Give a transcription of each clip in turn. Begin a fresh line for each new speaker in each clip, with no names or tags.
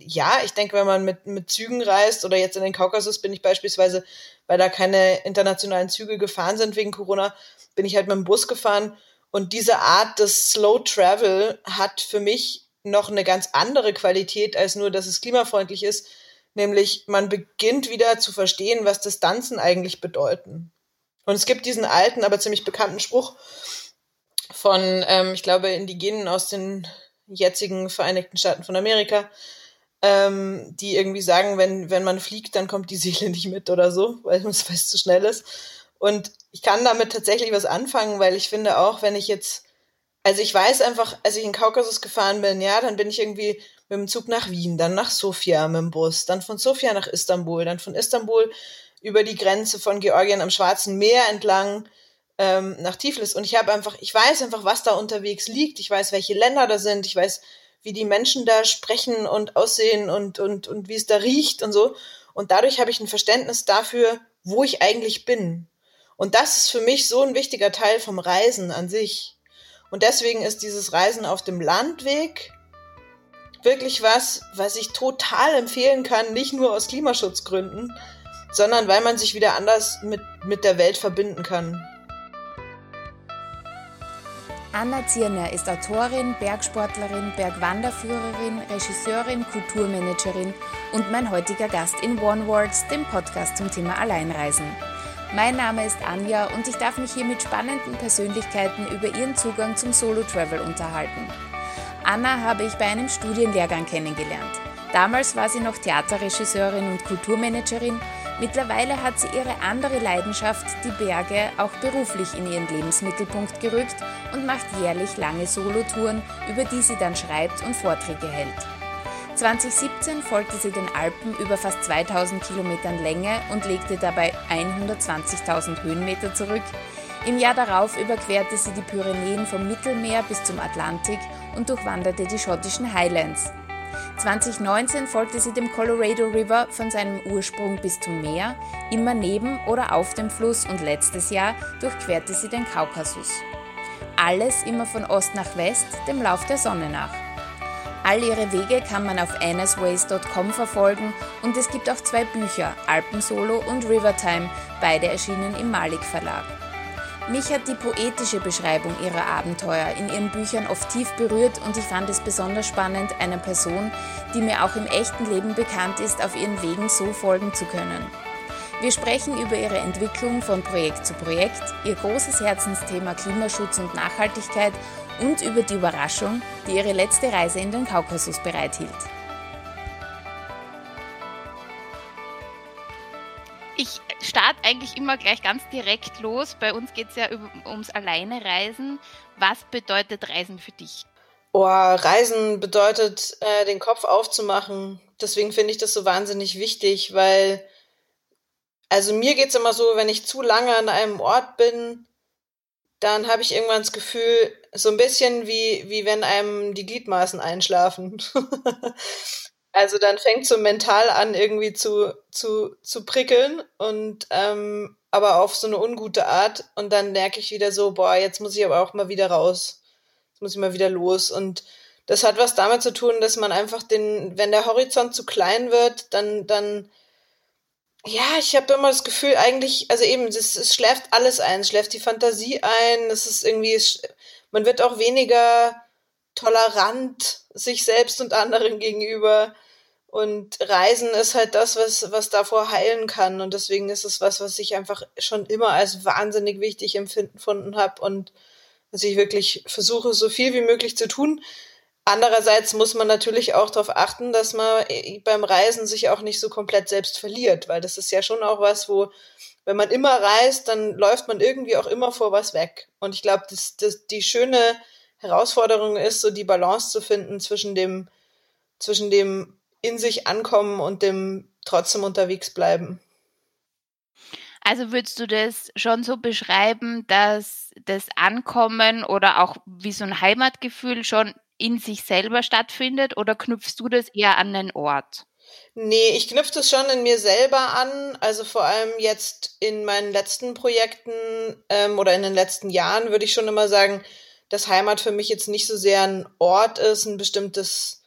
ja, ich denke, wenn man mit, mit Zügen reist oder jetzt in den Kaukasus bin ich beispielsweise, weil da keine internationalen Züge gefahren sind wegen Corona, bin ich halt mit dem Bus gefahren. Und diese Art des Slow Travel hat für mich noch eine ganz andere Qualität als nur, dass es klimafreundlich ist. Nämlich man beginnt wieder zu verstehen, was Distanzen eigentlich bedeuten. Und es gibt diesen alten, aber ziemlich bekannten Spruch von, ähm, ich glaube, Indigenen aus den jetzigen Vereinigten Staaten von Amerika, ähm, die irgendwie sagen, wenn, wenn man fliegt, dann kommt die Seele nicht mit oder so, weil es fest zu schnell ist. Und ich kann damit tatsächlich was anfangen, weil ich finde auch, wenn ich jetzt, also ich weiß einfach, als ich in Kaukasus gefahren bin, ja, dann bin ich irgendwie mit dem Zug nach Wien, dann nach Sofia mit dem Bus, dann von Sofia nach Istanbul, dann von Istanbul über die Grenze von Georgien am Schwarzen Meer entlang ähm, nach Tiflis. Und ich habe einfach, ich weiß einfach, was da unterwegs liegt. Ich weiß, welche Länder da sind. Ich weiß, wie die Menschen da sprechen und aussehen und, und, und wie es da riecht und so. Und dadurch habe ich ein Verständnis dafür, wo ich eigentlich bin. Und das ist für mich so ein wichtiger Teil vom Reisen an sich. Und deswegen ist dieses Reisen auf dem Landweg wirklich was, was ich total empfehlen kann, nicht nur aus Klimaschutzgründen, sondern weil man sich wieder anders mit, mit der Welt verbinden kann.
Anna Zierner ist Autorin, Bergsportlerin, Bergwanderführerin, Regisseurin, Kulturmanagerin und mein heutiger Gast in One Words, dem Podcast zum Thema Alleinreisen. Mein Name ist Anja und ich darf mich hier mit spannenden Persönlichkeiten über ihren Zugang zum Solo-Travel unterhalten. Anna habe ich bei einem Studienlehrgang kennengelernt. Damals war sie noch Theaterregisseurin und Kulturmanagerin. Mittlerweile hat sie ihre andere Leidenschaft, die Berge, auch beruflich in ihren Lebensmittelpunkt gerückt und macht jährlich lange Solotouren, über die sie dann schreibt und Vorträge hält. 2017 folgte sie den Alpen über fast 2000 Kilometern Länge und legte dabei 120.000 Höhenmeter zurück. Im Jahr darauf überquerte sie die Pyrenäen vom Mittelmeer bis zum Atlantik und durchwanderte die schottischen Highlands. 2019 folgte sie dem Colorado River von seinem Ursprung bis zum Meer, immer neben oder auf dem Fluss und letztes Jahr durchquerte sie den Kaukasus. Alles immer von Ost nach West, dem Lauf der Sonne nach. All ihre Wege kann man auf anasways.com verfolgen und es gibt auch zwei Bücher, Alpensolo und Rivertime, beide erschienen im Malik Verlag. Mich hat die poetische Beschreibung ihrer Abenteuer in ihren Büchern oft tief berührt und ich fand es besonders spannend, einer Person, die mir auch im echten Leben bekannt ist, auf ihren Wegen so folgen zu können. Wir sprechen über ihre Entwicklung von Projekt zu Projekt, ihr großes Herzensthema Klimaschutz und Nachhaltigkeit und über die Überraschung, die ihre letzte Reise in den Kaukasus bereithielt.
Ich starte eigentlich immer gleich ganz direkt los. Bei uns geht es ja ums Alleinereisen. Was bedeutet Reisen für dich?
Oh, Reisen bedeutet, äh, den Kopf aufzumachen. Deswegen finde ich das so wahnsinnig wichtig, weil, also mir geht es immer so, wenn ich zu lange an einem Ort bin, dann habe ich irgendwann das Gefühl, so ein bisschen wie, wie wenn einem die Gliedmaßen einschlafen. also dann fängt so mental an, irgendwie zu, zu, zu prickeln und ähm, aber auf so eine ungute Art. Und dann merke ich wieder so, boah, jetzt muss ich aber auch mal wieder raus. Jetzt muss ich mal wieder los. Und das hat was damit zu tun, dass man einfach den, wenn der Horizont zu klein wird, dann, dann ja, ich habe immer das Gefühl, eigentlich, also eben, es, es schläft alles ein, es schläft die Fantasie ein, es ist irgendwie, man wird auch weniger tolerant sich selbst und anderen gegenüber. Und Reisen ist halt das, was, was davor heilen kann. Und deswegen ist es was, was ich einfach schon immer als wahnsinnig wichtig empfunden habe und was ich wirklich versuche, so viel wie möglich zu tun. Andererseits muss man natürlich auch darauf achten, dass man äh, beim Reisen sich auch nicht so komplett selbst verliert, weil das ist ja schon auch was, wo, wenn man immer reist, dann läuft man irgendwie auch immer vor was weg. Und ich glaube, dass, dass die schöne Herausforderung ist, so die Balance zu finden zwischen dem, zwischen dem in sich ankommen und dem trotzdem unterwegs bleiben.
Also würdest du das schon so beschreiben, dass das Ankommen oder auch wie so ein Heimatgefühl schon in sich selber stattfindet oder knüpfst du das eher an den Ort?
Nee, ich knüpfe das schon in mir selber an. Also vor allem jetzt in meinen letzten Projekten ähm, oder in den letzten Jahren würde ich schon immer sagen, dass Heimat für mich jetzt nicht so sehr ein Ort ist, ein bestimmtes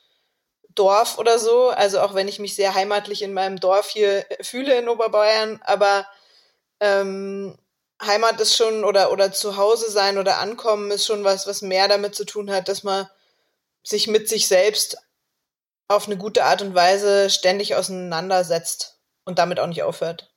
Dorf oder so. Also auch wenn ich mich sehr heimatlich in meinem Dorf hier fühle in Oberbayern, aber ähm, Heimat ist schon oder oder zu sein oder ankommen ist schon was, was mehr damit zu tun hat, dass man sich mit sich selbst auf eine gute Art und Weise ständig auseinandersetzt und damit auch nicht aufhört.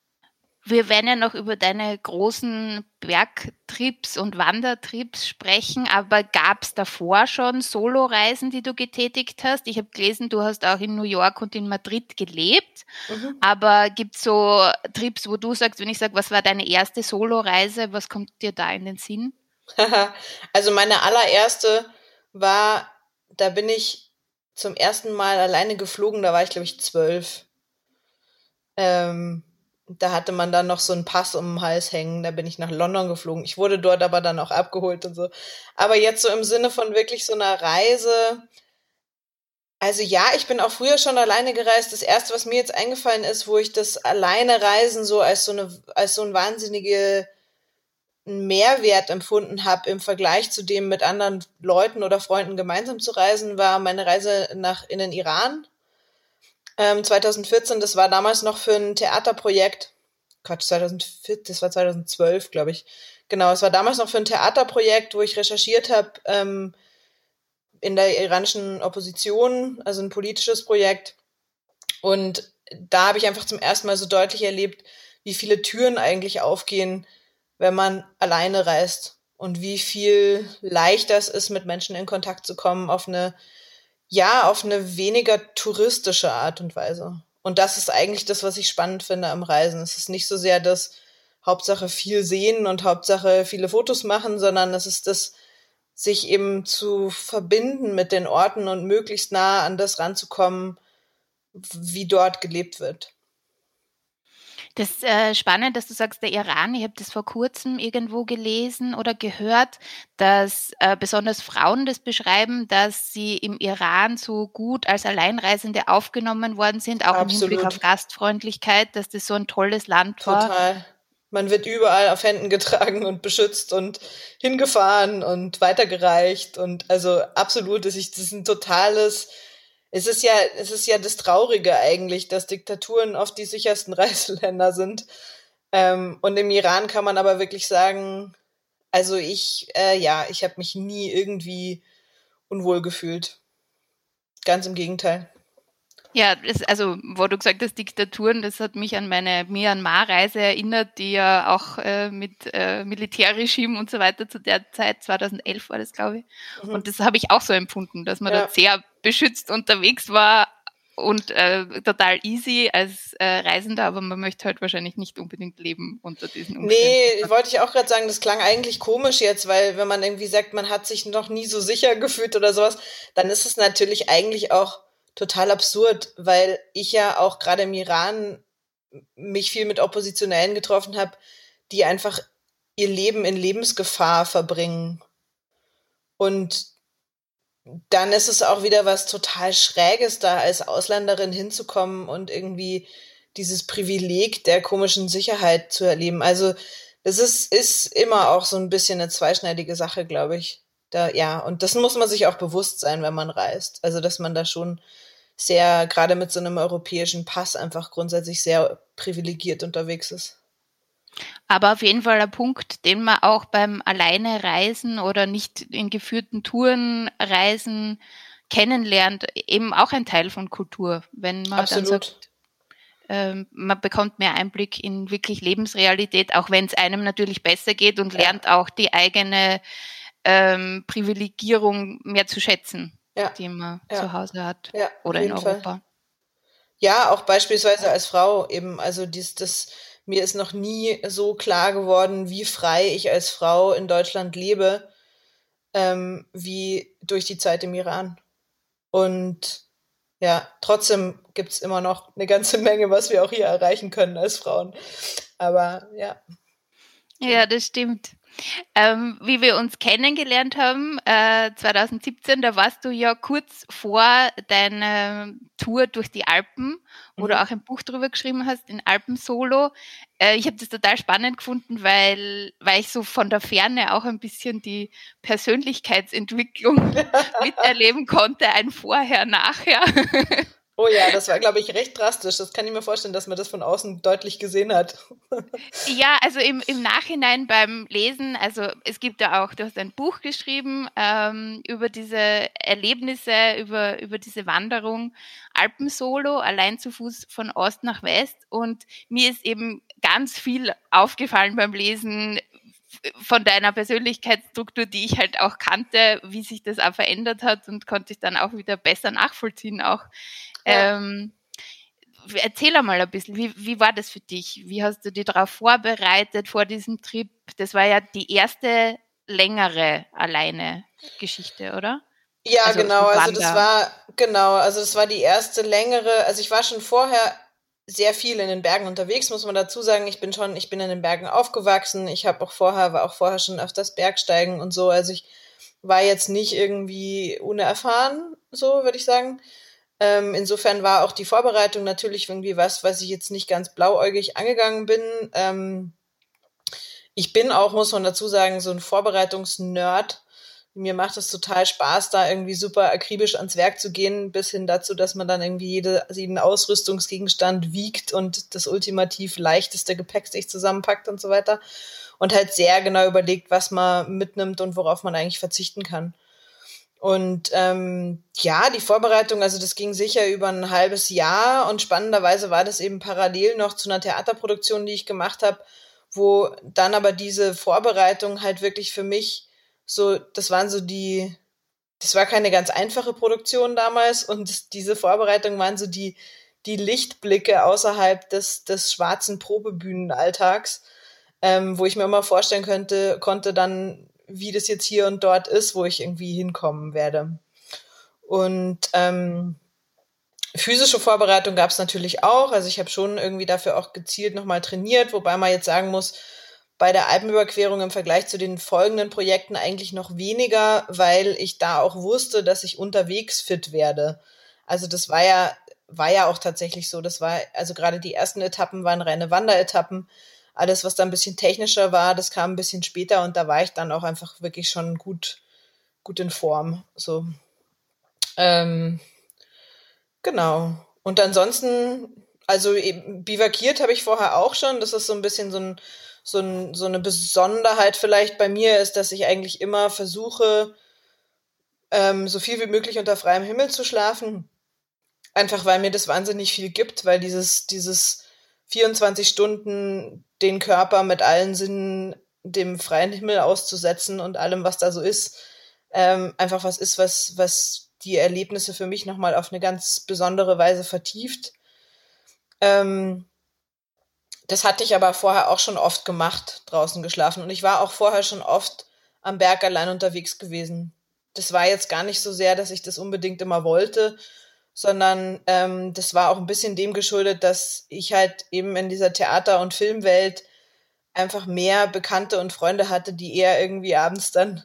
Wir werden ja noch über deine großen Bergtrips und Wandertrips sprechen, aber gab es davor schon Soloreisen, die du getätigt hast? Ich habe gelesen, du hast auch in New York und in Madrid gelebt, mhm. aber gibt es so Trips, wo du sagst, wenn ich sage, was war deine erste Soloreise, was kommt dir da in den Sinn?
also meine allererste war, da bin ich zum ersten Mal alleine geflogen, da war ich glaube ich zwölf. Ähm, da hatte man dann noch so einen Pass um den Hals hängen. Da bin ich nach London geflogen. Ich wurde dort aber dann auch abgeholt und so. Aber jetzt so im Sinne von wirklich so einer Reise. Also ja, ich bin auch früher schon alleine gereist. Das erste, was mir jetzt eingefallen ist, wo ich das alleine Reisen so als so eine, als so ein wahnsinnige Mehrwert empfunden habe im Vergleich zu dem mit anderen Leuten oder Freunden gemeinsam zu reisen, war meine Reise nach in den Iran ähm, 2014, das war damals noch für ein Theaterprojekt. Quatsch, 2014, das war 2012, glaube ich. Genau, es war damals noch für ein Theaterprojekt, wo ich recherchiert habe ähm, in der iranischen Opposition, also ein politisches Projekt. Und da habe ich einfach zum ersten Mal so deutlich erlebt, wie viele Türen eigentlich aufgehen, wenn man alleine reist und wie viel leichter es ist, mit Menschen in Kontakt zu kommen auf eine ja, auf eine weniger touristische Art und Weise. Und das ist eigentlich das, was ich spannend finde am Reisen. Es ist nicht so sehr das Hauptsache viel sehen und Hauptsache viele Fotos machen, sondern es ist das, sich eben zu verbinden mit den Orten und möglichst nah an das ranzukommen, wie dort gelebt wird.
Das ist äh, spannend, dass du sagst, der Iran. Ich habe das vor kurzem irgendwo gelesen oder gehört, dass äh, besonders Frauen das beschreiben, dass sie im Iran so gut als Alleinreisende aufgenommen worden sind, auch Absolut. im Hinblick auf Gastfreundlichkeit, dass das so ein tolles Land war.
Total. Man wird überall auf Händen getragen und beschützt und hingefahren und weitergereicht und also absolut, das ist ein totales es ist ja, es ist ja das Traurige eigentlich, dass Diktaturen oft die sichersten Reiseländer sind. Ähm, und im Iran kann man aber wirklich sagen, also ich, äh, ja, ich habe mich nie irgendwie unwohl gefühlt. Ganz im Gegenteil.
Ja, das, also wo du gesagt hast, Diktaturen, das hat mich an meine Myanmar-Reise erinnert, die ja auch äh, mit äh, Militärregime und so weiter zu der Zeit, 2011 war das, glaube ich. Mhm. Und das habe ich auch so empfunden, dass man ja. da sehr beschützt unterwegs war und äh, total easy als äh, Reisender, aber man möchte halt wahrscheinlich nicht unbedingt leben unter diesen
Umständen. Nee, wollte ich auch gerade sagen, das klang eigentlich komisch jetzt, weil wenn man irgendwie sagt, man hat sich noch nie so sicher gefühlt oder sowas, dann ist es natürlich eigentlich auch total absurd, weil ich ja auch gerade im Iran mich viel mit Oppositionellen getroffen habe, die einfach ihr Leben in Lebensgefahr verbringen. Und dann ist es auch wieder was total Schräges, da als Ausländerin hinzukommen und irgendwie dieses Privileg der komischen Sicherheit zu erleben. Also das ist, ist immer auch so ein bisschen eine zweischneidige Sache, glaube ich. Da, ja, und das muss man sich auch bewusst sein, wenn man reist. Also, dass man da schon sehr, gerade mit so einem europäischen Pass, einfach grundsätzlich sehr privilegiert unterwegs ist.
Aber auf jeden Fall ein Punkt, den man auch beim Alleine reisen oder nicht in geführten Touren reisen kennenlernt, eben auch ein Teil von Kultur. Wenn man Absolut. dann sagt, äh, man bekommt mehr Einblick in wirklich Lebensrealität, auch wenn es einem natürlich besser geht und ja. lernt auch die eigene ähm, Privilegierung mehr zu schätzen ja. die man ja. zu Hause hat ja, oder in Europa. Fall.
Ja, auch beispielsweise als Frau eben. Also dies, das, mir ist noch nie so klar geworden, wie frei ich als Frau in Deutschland lebe, ähm, wie durch die Zeit im Iran. Und ja, trotzdem gibt es immer noch eine ganze Menge, was wir auch hier erreichen können als Frauen. Aber ja.
Ja, das stimmt. Ähm, wie wir uns kennengelernt haben, äh, 2017, da warst du ja kurz vor deiner Tour durch die Alpen, wo mhm. du auch ein Buch drüber geschrieben hast, in Alpen Solo. Äh, ich habe das total spannend gefunden, weil, weil ich so von der Ferne auch ein bisschen die Persönlichkeitsentwicklung miterleben konnte, ein Vorher, Nachher.
Oh ja, das war, glaube ich, recht drastisch. Das kann ich mir vorstellen, dass man das von außen deutlich gesehen hat.
ja, also im, im Nachhinein beim Lesen, also es gibt ja auch, du hast ein Buch geschrieben ähm, über diese Erlebnisse, über, über diese Wanderung Alpensolo, allein zu Fuß von Ost nach West. Und mir ist eben ganz viel aufgefallen beim Lesen, von deiner Persönlichkeitsstruktur, die ich halt auch kannte, wie sich das auch verändert hat und konnte ich dann auch wieder besser nachvollziehen. Auch ja. ähm, erzähl einmal ein bisschen, wie, wie war das für dich? Wie hast du dich darauf vorbereitet vor diesem Trip? Das war ja die erste längere alleine Geschichte, oder?
Ja, also genau. Also das war genau. Also das war die erste längere. Also ich war schon vorher sehr viel in den Bergen unterwegs, muss man dazu sagen. Ich bin schon, ich bin in den Bergen aufgewachsen. Ich habe auch vorher, war auch vorher schon öfters Bergsteigen und so. Also ich war jetzt nicht irgendwie unerfahren, so würde ich sagen. Ähm, insofern war auch die Vorbereitung natürlich irgendwie was, was ich jetzt nicht ganz blauäugig angegangen bin. Ähm, ich bin auch, muss man dazu sagen, so ein Vorbereitungsnerd mir macht es total Spaß, da irgendwie super akribisch ans Werk zu gehen, bis hin dazu, dass man dann irgendwie jede, jeden Ausrüstungsgegenstand wiegt und das ultimativ leichteste Gepäck sich zusammenpackt und so weiter. Und halt sehr genau überlegt, was man mitnimmt und worauf man eigentlich verzichten kann. Und ähm, ja, die Vorbereitung, also das ging sicher über ein halbes Jahr und spannenderweise war das eben parallel noch zu einer Theaterproduktion, die ich gemacht habe, wo dann aber diese Vorbereitung halt wirklich für mich so, das waren so die, das war keine ganz einfache Produktion damals und diese Vorbereitungen waren so die, die Lichtblicke außerhalb des, des schwarzen Probebühnenalltags, ähm, wo ich mir immer vorstellen könnte, konnte dann, wie das jetzt hier und dort ist, wo ich irgendwie hinkommen werde. Und ähm, physische Vorbereitung gab es natürlich auch. Also ich habe schon irgendwie dafür auch gezielt nochmal trainiert, wobei man jetzt sagen muss, bei der Alpenüberquerung im Vergleich zu den folgenden Projekten eigentlich noch weniger, weil ich da auch wusste, dass ich unterwegs fit werde. Also das war ja, war ja auch tatsächlich so. Das war, also gerade die ersten Etappen waren reine Wanderetappen. Alles, was da ein bisschen technischer war, das kam ein bisschen später und da war ich dann auch einfach wirklich schon gut, gut in Form. So. Ähm, genau. Und ansonsten, also bivakiert habe ich vorher auch schon. Das ist so ein bisschen so ein so, ein, so eine Besonderheit vielleicht bei mir ist, dass ich eigentlich immer versuche, ähm, so viel wie möglich unter freiem Himmel zu schlafen. Einfach weil mir das wahnsinnig viel gibt, weil dieses, dieses 24 Stunden den Körper mit allen Sinnen dem freien Himmel auszusetzen und allem, was da so ist, ähm, einfach was ist, was, was die Erlebnisse für mich nochmal auf eine ganz besondere Weise vertieft. Ähm, das hatte ich aber vorher auch schon oft gemacht, draußen geschlafen. Und ich war auch vorher schon oft am Berg allein unterwegs gewesen. Das war jetzt gar nicht so sehr, dass ich das unbedingt immer wollte, sondern ähm, das war auch ein bisschen dem geschuldet, dass ich halt eben in dieser Theater- und Filmwelt einfach mehr Bekannte und Freunde hatte, die eher irgendwie abends dann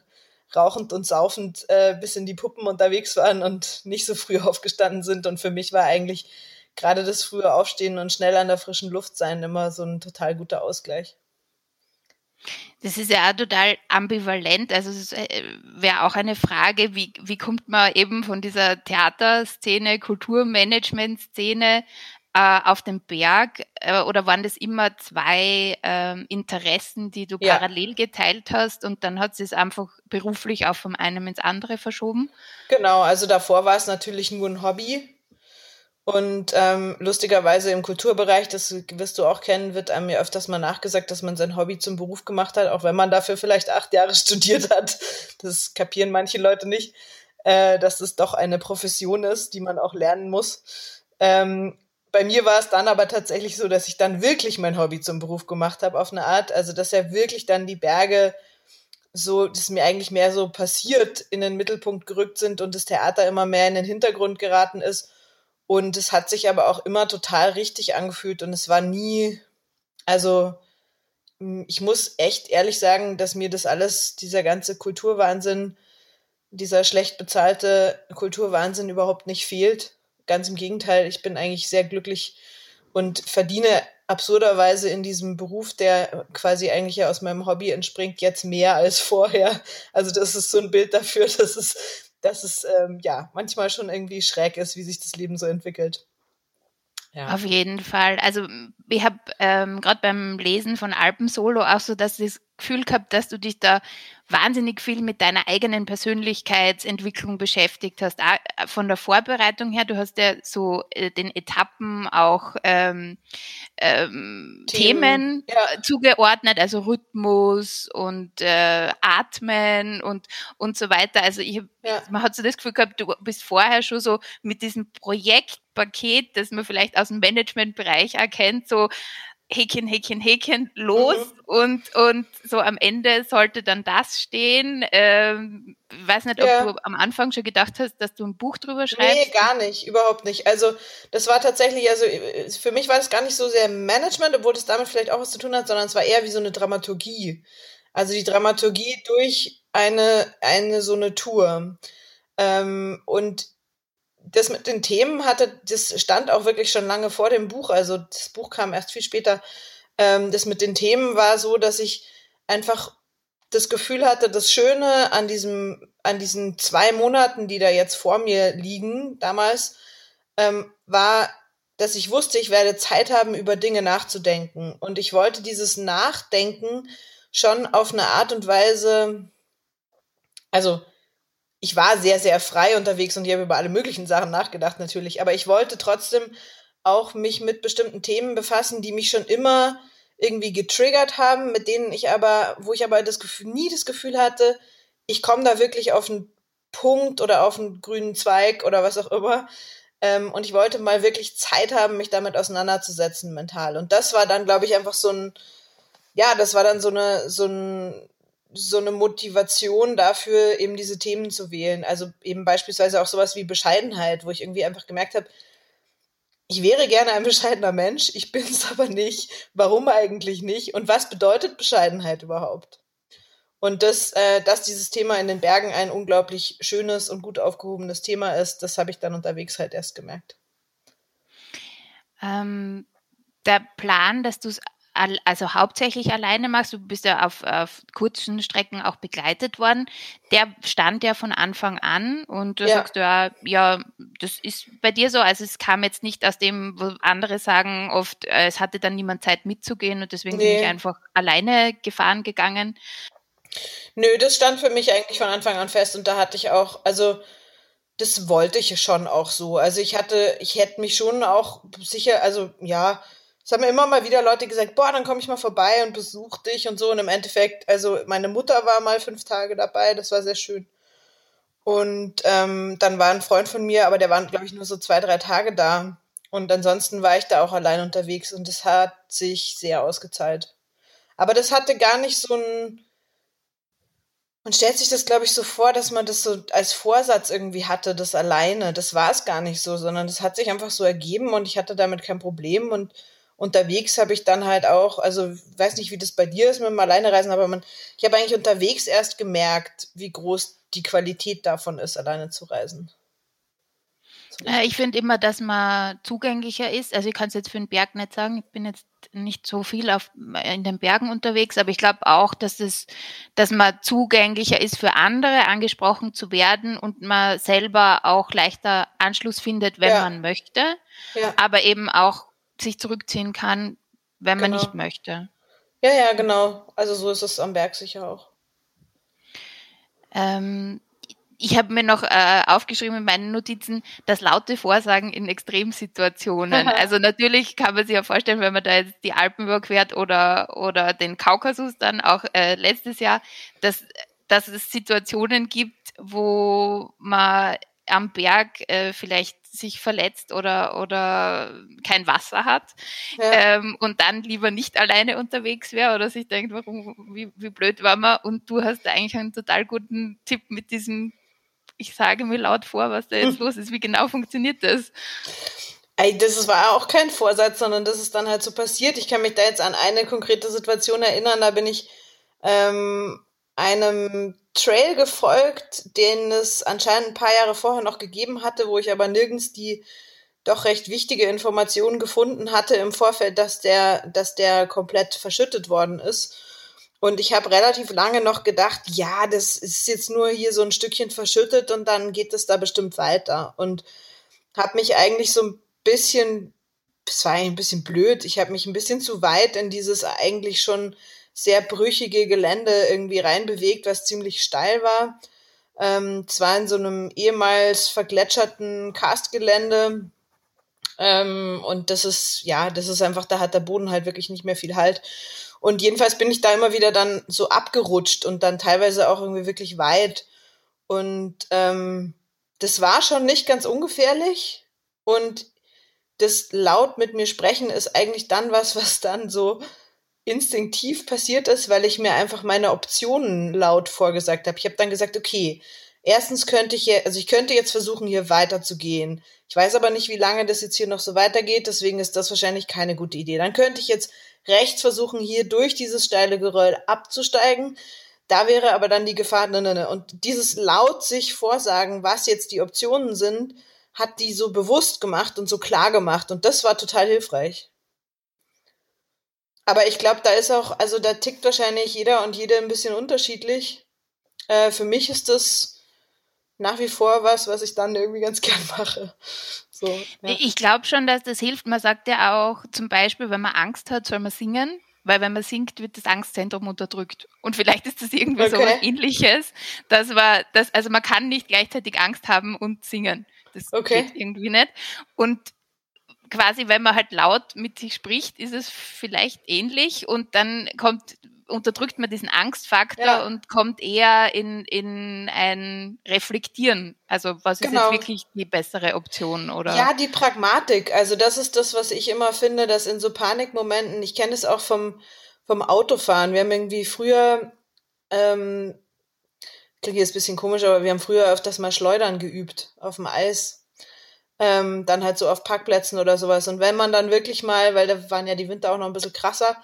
rauchend und saufend äh, bis in die Puppen unterwegs waren und nicht so früh aufgestanden sind. Und für mich war eigentlich gerade das frühe Aufstehen und schnell an der frischen Luft sein immer so ein total guter Ausgleich.
Das ist ja auch total ambivalent. Also es äh, wäre auch eine Frage, wie, wie kommt man eben von dieser Theaterszene, Kulturmanagement-Szene äh, auf den Berg? Äh, oder waren das immer zwei äh, Interessen, die du ja. parallel geteilt hast und dann hat es einfach beruflich auch vom einen ins andere verschoben?
Genau, also davor war es natürlich nur ein Hobby und ähm, lustigerweise im Kulturbereich, das wirst du auch kennen, wird einem ja öfters mal nachgesagt, dass man sein Hobby zum Beruf gemacht hat, auch wenn man dafür vielleicht acht Jahre studiert hat. Das kapieren manche Leute nicht, äh, dass es doch eine Profession ist, die man auch lernen muss. Ähm, bei mir war es dann aber tatsächlich so, dass ich dann wirklich mein Hobby zum Beruf gemacht habe, auf eine Art. Also, dass ja wirklich dann die Berge so, dass mir eigentlich mehr so passiert, in den Mittelpunkt gerückt sind und das Theater immer mehr in den Hintergrund geraten ist und es hat sich aber auch immer total richtig angefühlt und es war nie, also ich muss echt ehrlich sagen, dass mir das alles, dieser ganze Kulturwahnsinn, dieser schlecht bezahlte Kulturwahnsinn überhaupt nicht fehlt. Ganz im Gegenteil, ich bin eigentlich sehr glücklich und verdiene absurderweise in diesem Beruf, der quasi eigentlich ja aus meinem Hobby entspringt, jetzt mehr als vorher. Also das ist so ein Bild dafür, dass es, dass es ähm, ja manchmal schon irgendwie schräg ist, wie sich das Leben so entwickelt.
Ja. Auf jeden Fall. Also ich habe ähm, gerade beim Lesen von Alpen Solo auch so das Gefühl gehabt, dass du dich da wahnsinnig viel mit deiner eigenen Persönlichkeitsentwicklung beschäftigt hast. Auch äh, von der Vorbereitung her, du hast ja so äh, den Etappen auch ähm, ähm, Themen, Themen ja. zugeordnet, also Rhythmus und äh, Atmen und, und so weiter. Also ich, ja. man hat so das Gefühl gehabt, du bist vorher schon so mit diesem Projektpaket, das man vielleicht aus dem Managementbereich erkennt, so Häkchen, Häkchen, Häkchen los mhm. und, und so am Ende sollte dann das stehen. Ähm, weiß nicht, ob ja. du am Anfang schon gedacht hast, dass du ein Buch drüber schreibst.
Nee, gar nicht, überhaupt nicht. Also das war tatsächlich, also für mich war das gar nicht so sehr Management, obwohl das damit vielleicht auch was zu tun hat, sondern es war eher wie so eine Dramaturgie. Also die Dramaturgie durch eine, eine so eine Tour. Ähm, und das mit den Themen hatte, das stand auch wirklich schon lange vor dem Buch. Also das Buch kam erst viel später. Ähm, das mit den Themen war so, dass ich einfach das Gefühl hatte, das Schöne an diesem, an diesen zwei Monaten, die da jetzt vor mir liegen, damals, ähm, war, dass ich wusste, ich werde Zeit haben, über Dinge nachzudenken. Und ich wollte dieses Nachdenken schon auf eine Art und Weise, also ich war sehr, sehr frei unterwegs und ich habe über alle möglichen Sachen nachgedacht natürlich, aber ich wollte trotzdem auch mich mit bestimmten Themen befassen, die mich schon immer irgendwie getriggert haben, mit denen ich aber, wo ich aber das Gefühl, nie das Gefühl hatte, ich komme da wirklich auf einen Punkt oder auf einen grünen Zweig oder was auch immer. Ähm, und ich wollte mal wirklich Zeit haben, mich damit auseinanderzusetzen mental. Und das war dann, glaube ich, einfach so ein, ja, das war dann so eine, so ein so eine Motivation dafür, eben diese Themen zu wählen. Also eben beispielsweise auch sowas wie Bescheidenheit, wo ich irgendwie einfach gemerkt habe, ich wäre gerne ein bescheidener Mensch, ich bin es aber nicht. Warum eigentlich nicht? Und was bedeutet Bescheidenheit überhaupt? Und das, äh, dass dieses Thema in den Bergen ein unglaublich schönes und gut aufgehobenes Thema ist, das habe ich dann unterwegs halt erst gemerkt.
Ähm, der Plan, dass du es also hauptsächlich alleine machst, du bist ja auf, auf kurzen Strecken auch begleitet worden, der stand ja von Anfang an und du ja. sagst ja, ja, das ist bei dir so, also es kam jetzt nicht aus dem, wo andere sagen oft, äh, es hatte dann niemand Zeit mitzugehen und deswegen nee. bin ich einfach alleine gefahren gegangen.
Nö, das stand für mich eigentlich von Anfang an fest und da hatte ich auch, also das wollte ich schon auch so. Also ich hatte, ich hätte mich schon auch sicher, also ja, es haben mir immer mal wieder Leute gesagt, boah, dann komme ich mal vorbei und besuche dich und so. Und im Endeffekt, also meine Mutter war mal fünf Tage dabei, das war sehr schön. Und ähm, dann war ein Freund von mir, aber der war, glaube ich, nur so zwei, drei Tage da. Und ansonsten war ich da auch allein unterwegs und das hat sich sehr ausgezahlt. Aber das hatte gar nicht so ein. Man stellt sich das, glaube ich, so vor, dass man das so als Vorsatz irgendwie hatte, das alleine. Das war es gar nicht so, sondern das hat sich einfach so ergeben und ich hatte damit kein Problem und unterwegs habe ich dann halt auch, also weiß nicht, wie das bei dir ist mit dem Alleinereisen, aber man, ich habe eigentlich unterwegs erst gemerkt, wie groß die Qualität davon ist, alleine zu reisen.
Äh, ich finde immer, dass man zugänglicher ist. Also ich kann es jetzt für den Berg nicht sagen. Ich bin jetzt nicht so viel auf, in den Bergen unterwegs, aber ich glaube auch, dass es, dass man zugänglicher ist für andere, angesprochen zu werden und man selber auch leichter Anschluss findet, wenn ja. man möchte. Ja. Aber eben auch sich zurückziehen kann, wenn man genau. nicht möchte.
Ja, ja, genau. Also so ist es am Berg sicher auch.
Ähm, ich habe mir noch äh, aufgeschrieben in meinen Notizen, das laute Vorsagen in Extremsituationen. also natürlich kann man sich ja vorstellen, wenn man da jetzt die Alpen überquert oder, oder den Kaukasus dann auch äh, letztes Jahr, dass, dass es Situationen gibt, wo man am Berg äh, vielleicht sich verletzt oder, oder kein Wasser hat ja. ähm, und dann lieber nicht alleine unterwegs wäre oder sich denkt, warum, wie, wie blöd war man und du hast eigentlich einen total guten Tipp mit diesem, ich sage mir laut vor, was da jetzt los ist, wie genau funktioniert das?
Ey, das war auch kein Vorsatz, sondern das ist dann halt so passiert. Ich kann mich da jetzt an eine konkrete Situation erinnern, da bin ich ähm, einem Trail gefolgt, den es anscheinend ein paar Jahre vorher noch gegeben hatte, wo ich aber nirgends die doch recht wichtige Informationen gefunden hatte im Vorfeld, dass der, dass der komplett verschüttet worden ist. Und ich habe relativ lange noch gedacht, ja, das ist jetzt nur hier so ein Stückchen verschüttet und dann geht es da bestimmt weiter. Und habe mich eigentlich so ein bisschen, es war ein bisschen blöd, ich habe mich ein bisschen zu weit in dieses eigentlich schon sehr brüchige Gelände irgendwie reinbewegt, was ziemlich steil war. Ähm, zwar in so einem ehemals vergletscherten Karstgelände. Ähm, und das ist, ja, das ist einfach, da hat der Boden halt wirklich nicht mehr viel Halt. Und jedenfalls bin ich da immer wieder dann so abgerutscht und dann teilweise auch irgendwie wirklich weit. Und ähm, das war schon nicht ganz ungefährlich. Und das laut mit mir sprechen ist eigentlich dann was, was dann so instinktiv passiert ist, weil ich mir einfach meine Optionen laut vorgesagt habe. Ich habe dann gesagt, okay, erstens könnte ich, also ich könnte jetzt versuchen, hier weiterzugehen. Ich weiß aber nicht, wie lange das jetzt hier noch so weitergeht, deswegen ist das wahrscheinlich keine gute Idee. Dann könnte ich jetzt rechts versuchen, hier durch dieses steile Geröll abzusteigen. Da wäre aber dann die Gefahr, ne, ne, ne. Und dieses laut sich vorsagen, was jetzt die Optionen sind, hat die so bewusst gemacht und so klar gemacht. Und das war total hilfreich. Aber ich glaube, da ist auch, also da tickt wahrscheinlich jeder und jede ein bisschen unterschiedlich. Äh, für mich ist das nach wie vor was, was ich dann irgendwie ganz gern mache. So,
ja. Ich glaube schon, dass das hilft. Man sagt ja auch zum Beispiel, wenn man Angst hat, soll man singen. Weil wenn man singt, wird das Angstzentrum unterdrückt. Und vielleicht ist das irgendwie okay. so was ähnliches. Das war, das, also man kann nicht gleichzeitig Angst haben und singen. Das okay. geht irgendwie nicht. Und quasi, wenn man halt laut mit sich spricht, ist es vielleicht ähnlich und dann kommt, unterdrückt man diesen Angstfaktor ja. und kommt eher in, in ein Reflektieren. Also was ist genau. jetzt wirklich die bessere Option, oder?
Ja, die Pragmatik. Also das ist das, was ich immer finde, dass in so Panikmomenten, ich kenne es auch vom, vom Autofahren. Wir haben irgendwie früher, ähm, klingt jetzt ein bisschen komisch, aber wir haben früher öfters mal Schleudern geübt auf dem Eis ähm, dann halt so auf Parkplätzen oder sowas. Und wenn man dann wirklich mal, weil da waren ja die Winter auch noch ein bisschen krasser,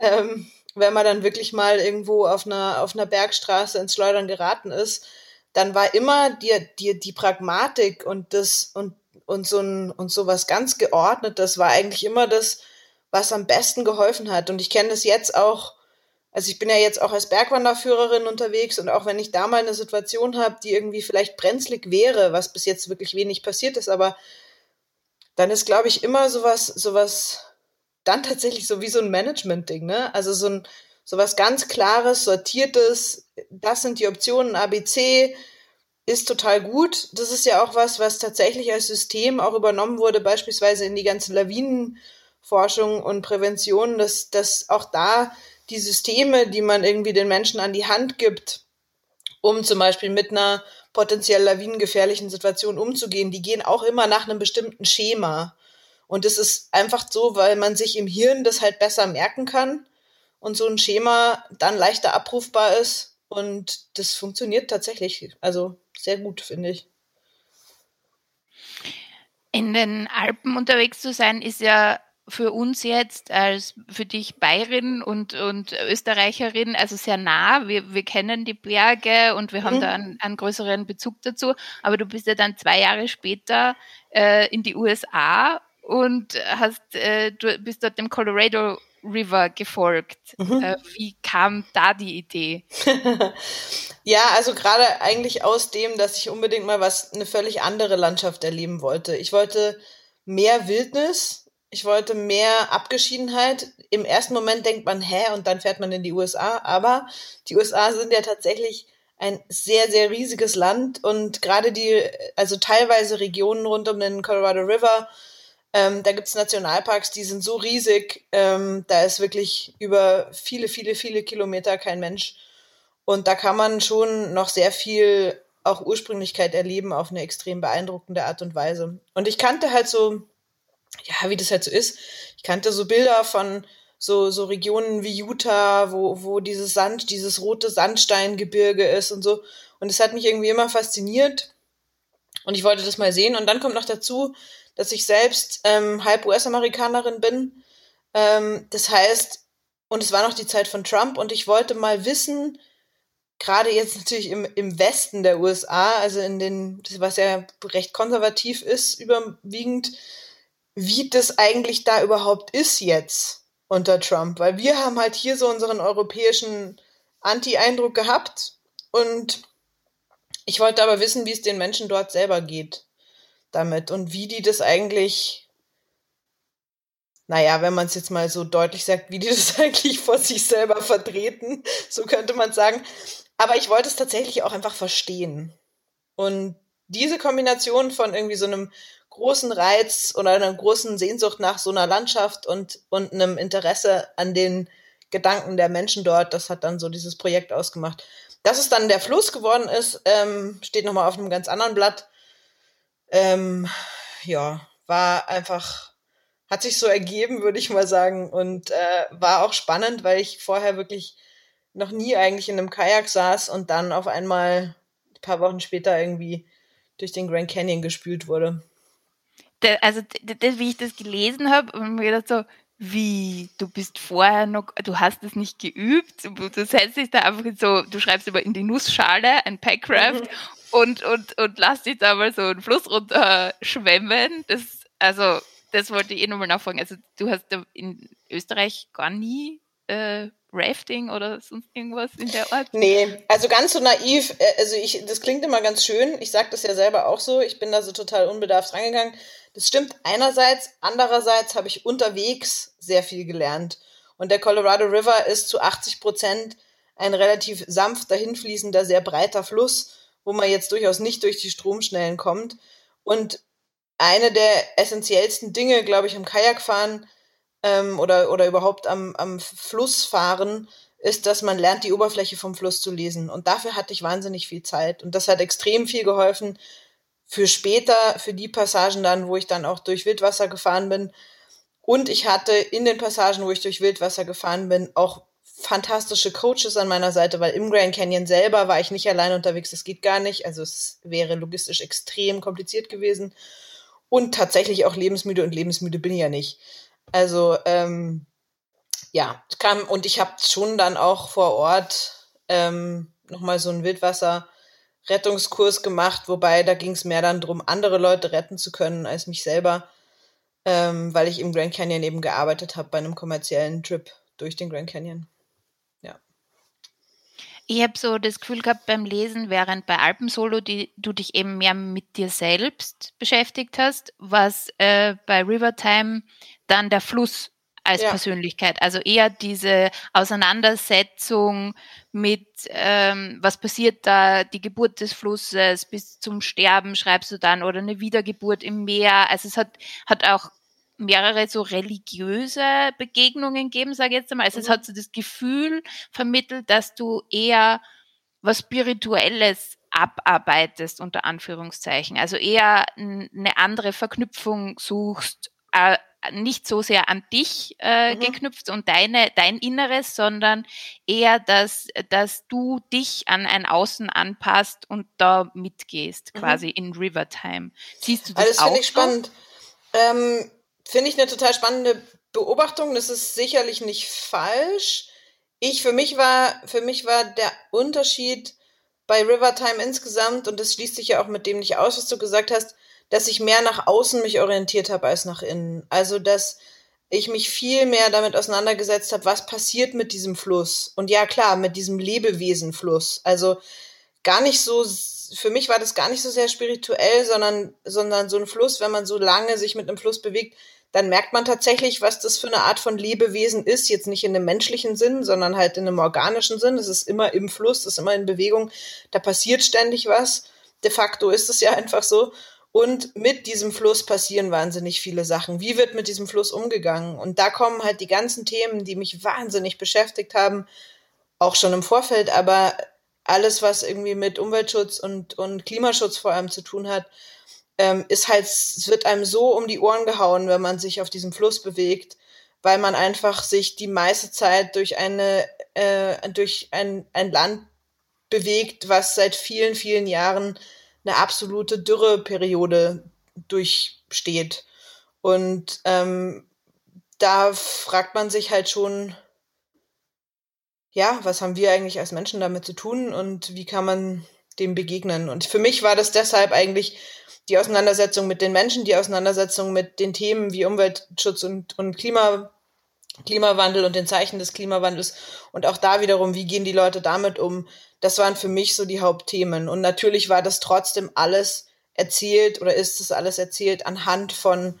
ähm, wenn man dann wirklich mal irgendwo auf einer, auf einer Bergstraße ins Schleudern geraten ist, dann war immer die, die, die Pragmatik und das und, und so ein, und sowas ganz geordnetes war eigentlich immer das, was am besten geholfen hat. Und ich kenne das jetzt auch also ich bin ja jetzt auch als Bergwanderführerin unterwegs und auch wenn ich da mal eine Situation habe, die irgendwie vielleicht brenzlig wäre, was bis jetzt wirklich wenig passiert ist, aber dann ist, glaube ich, immer sowas, sowas, dann tatsächlich so wie so ein Management-Ding, ne? Also so ein, sowas ganz klares, sortiertes, das sind die Optionen ABC, ist total gut. Das ist ja auch was, was tatsächlich als System auch übernommen wurde, beispielsweise in die ganze Lawinenforschung und Prävention, dass, dass auch da die Systeme, die man irgendwie den Menschen an die Hand gibt, um zum Beispiel mit einer potenziell lawinengefährlichen Situation umzugehen, die gehen auch immer nach einem bestimmten Schema. Und das ist einfach so, weil man sich im Hirn das halt besser merken kann und so ein Schema dann leichter abrufbar ist. Und das funktioniert tatsächlich. Also sehr gut, finde ich.
In den Alpen unterwegs zu sein, ist ja für uns jetzt als für dich Bayerin und, und Österreicherin also sehr nah. Wir, wir kennen die Berge und wir haben mhm. da einen, einen, größeren Bezug dazu. Aber du bist ja dann zwei Jahre später äh, in die USA und hast, äh, du bist dort dem Colorado River gefolgt. Mhm. Äh, wie kam da die Idee?
ja, also gerade eigentlich aus dem, dass ich unbedingt mal was, eine völlig andere Landschaft erleben wollte. Ich wollte mehr Wildnis, ich wollte mehr Abgeschiedenheit. Im ersten Moment denkt man, hä, und dann fährt man in die USA. Aber die USA sind ja tatsächlich ein sehr, sehr riesiges Land und gerade die, also teilweise Regionen rund um den Colorado River, ähm, da gibt's Nationalparks, die sind so riesig, ähm, da ist wirklich über viele, viele, viele Kilometer kein Mensch. Und da kann man schon noch sehr viel auch Ursprünglichkeit erleben auf eine extrem beeindruckende Art und Weise. Und ich kannte halt so ja, wie das halt so ist. Ich kannte so Bilder von so, so Regionen wie Utah, wo, wo dieses Sand, dieses rote Sandsteingebirge ist und so. Und es hat mich irgendwie immer fasziniert. Und ich wollte das mal sehen. Und dann kommt noch dazu, dass ich selbst ähm, halb US-Amerikanerin bin. Ähm, das heißt, und es war noch die Zeit von Trump und ich wollte mal wissen, gerade jetzt natürlich im, im Westen der USA, also in den, was ja recht konservativ ist, überwiegend, wie das eigentlich da überhaupt ist jetzt unter Trump. Weil wir haben halt hier so unseren europäischen Anti-Eindruck gehabt und ich wollte aber wissen, wie es den Menschen dort selber geht damit und wie die das eigentlich, naja, wenn man es jetzt mal so deutlich sagt, wie die das eigentlich vor sich selber vertreten, so könnte man sagen. Aber ich wollte es tatsächlich auch einfach verstehen. Und diese Kombination von irgendwie so einem großen Reiz oder einer großen Sehnsucht nach so einer Landschaft und, und einem Interesse an den Gedanken der Menschen dort, das hat dann so dieses Projekt ausgemacht. Dass es dann der Fluss geworden ist, ähm, steht nochmal auf einem ganz anderen Blatt. Ähm, ja, war einfach, hat sich so ergeben, würde ich mal sagen. Und äh, war auch spannend, weil ich vorher wirklich noch nie eigentlich in einem Kajak saß und dann auf einmal ein paar Wochen später irgendwie durch den Grand Canyon gespült wurde.
Also, wie ich das gelesen habe, und mir gedacht so, wie, du bist vorher noch, du hast es nicht geübt, du setzt dich da einfach so, du schreibst aber in die Nussschale ein Packraft mhm. und, und, und lass dich da mal so einen Fluss runter schwemmen. Das, also, das wollte ich eh nochmal nachfragen. Also, du hast in Österreich gar nie äh, Rafting oder sonst irgendwas in der Art?
Nee, also ganz so naiv, äh, also ich, das klingt immer ganz schön, ich sage das ja selber auch so, ich bin da so total unbedarft rangegangen. Das stimmt einerseits, andererseits habe ich unterwegs sehr viel gelernt. Und der Colorado River ist zu 80 Prozent ein relativ sanft dahinfließender, sehr breiter Fluss, wo man jetzt durchaus nicht durch die Stromschnellen kommt. Und eine der essentiellsten Dinge, glaube ich, im Kajakfahren ähm, oder, oder überhaupt am, am Fluss fahren, ist, dass man lernt, die Oberfläche vom Fluss zu lesen. Und dafür hatte ich wahnsinnig viel Zeit. Und das hat extrem viel geholfen für später, für die Passagen dann, wo ich dann auch durch Wildwasser gefahren bin. Und ich hatte in den Passagen, wo ich durch Wildwasser gefahren bin, auch fantastische Coaches an meiner Seite, weil im Grand Canyon selber war ich nicht allein unterwegs, das geht gar nicht. Also es wäre logistisch extrem kompliziert gewesen. Und tatsächlich auch lebensmüde und lebensmüde bin ich ja nicht. Also ähm, ja, kam und ich habe schon dann auch vor Ort ähm, nochmal so einen Wildwasser-Rettungskurs gemacht, wobei da ging es mehr dann darum, andere Leute retten zu können als mich selber, ähm, weil ich im Grand Canyon eben gearbeitet habe bei einem kommerziellen Trip durch den Grand Canyon.
Ich habe so das Gefühl gehabt beim Lesen, während bei Alpensolo die, du dich eben mehr mit dir selbst beschäftigt hast, was äh, bei Rivertime dann der Fluss als ja. Persönlichkeit. Also eher diese Auseinandersetzung mit, ähm, was passiert da, die Geburt des Flusses bis zum Sterben schreibst du dann oder eine Wiedergeburt im Meer. Also es hat, hat auch mehrere so religiöse Begegnungen geben, sage ich jetzt einmal. Also mhm. es hat so das Gefühl vermittelt, dass du eher was Spirituelles abarbeitest, unter Anführungszeichen. Also eher eine andere Verknüpfung suchst, äh, nicht so sehr an dich äh, mhm. geknüpft und deine, dein Inneres, sondern eher, dass, dass du dich an ein Außen anpasst und da mitgehst, mhm. quasi in Rivertime. Siehst du das
also
das
finde ich spannend. Ähm, Finde ich eine total spannende Beobachtung. Das ist sicherlich nicht falsch. Ich, für mich war, für mich war der Unterschied bei Rivertime insgesamt, und das schließt sich ja auch mit dem nicht aus, was du gesagt hast, dass ich mehr nach außen mich orientiert habe als nach innen. Also, dass ich mich viel mehr damit auseinandergesetzt habe, was passiert mit diesem Fluss. Und ja, klar, mit diesem Lebewesenfluss. Also gar nicht so für mich war das gar nicht so sehr spirituell, sondern, sondern so ein Fluss, wenn man so lange sich mit einem Fluss bewegt, dann merkt man tatsächlich, was das für eine Art von Lebewesen ist. Jetzt nicht in einem menschlichen Sinn, sondern halt in einem organischen Sinn. Es ist immer im Fluss, es ist immer in Bewegung. Da passiert ständig was. De facto ist es ja einfach so. Und mit diesem Fluss passieren wahnsinnig viele Sachen. Wie wird mit diesem Fluss umgegangen? Und da kommen halt die ganzen Themen, die mich wahnsinnig beschäftigt haben, auch schon im Vorfeld, aber alles, was irgendwie mit Umweltschutz und, und Klimaschutz vor allem zu tun hat, ähm, ist halt, es wird einem so um die Ohren gehauen, wenn man sich auf diesem Fluss bewegt, weil man einfach sich die meiste Zeit durch eine, äh, durch ein, ein Land bewegt, was seit vielen, vielen Jahren eine absolute Dürreperiode durchsteht. Und ähm, da fragt man sich halt schon, ja, was haben wir eigentlich als Menschen damit zu tun und wie kann man dem begegnen? Und für mich war das deshalb eigentlich die Auseinandersetzung mit den Menschen, die Auseinandersetzung mit den Themen wie Umweltschutz und, und Klima, Klimawandel und den Zeichen des Klimawandels und auch da wiederum, wie gehen die Leute damit um? Das waren für mich so die Hauptthemen. Und natürlich war das trotzdem alles erzählt oder ist es alles erzählt anhand von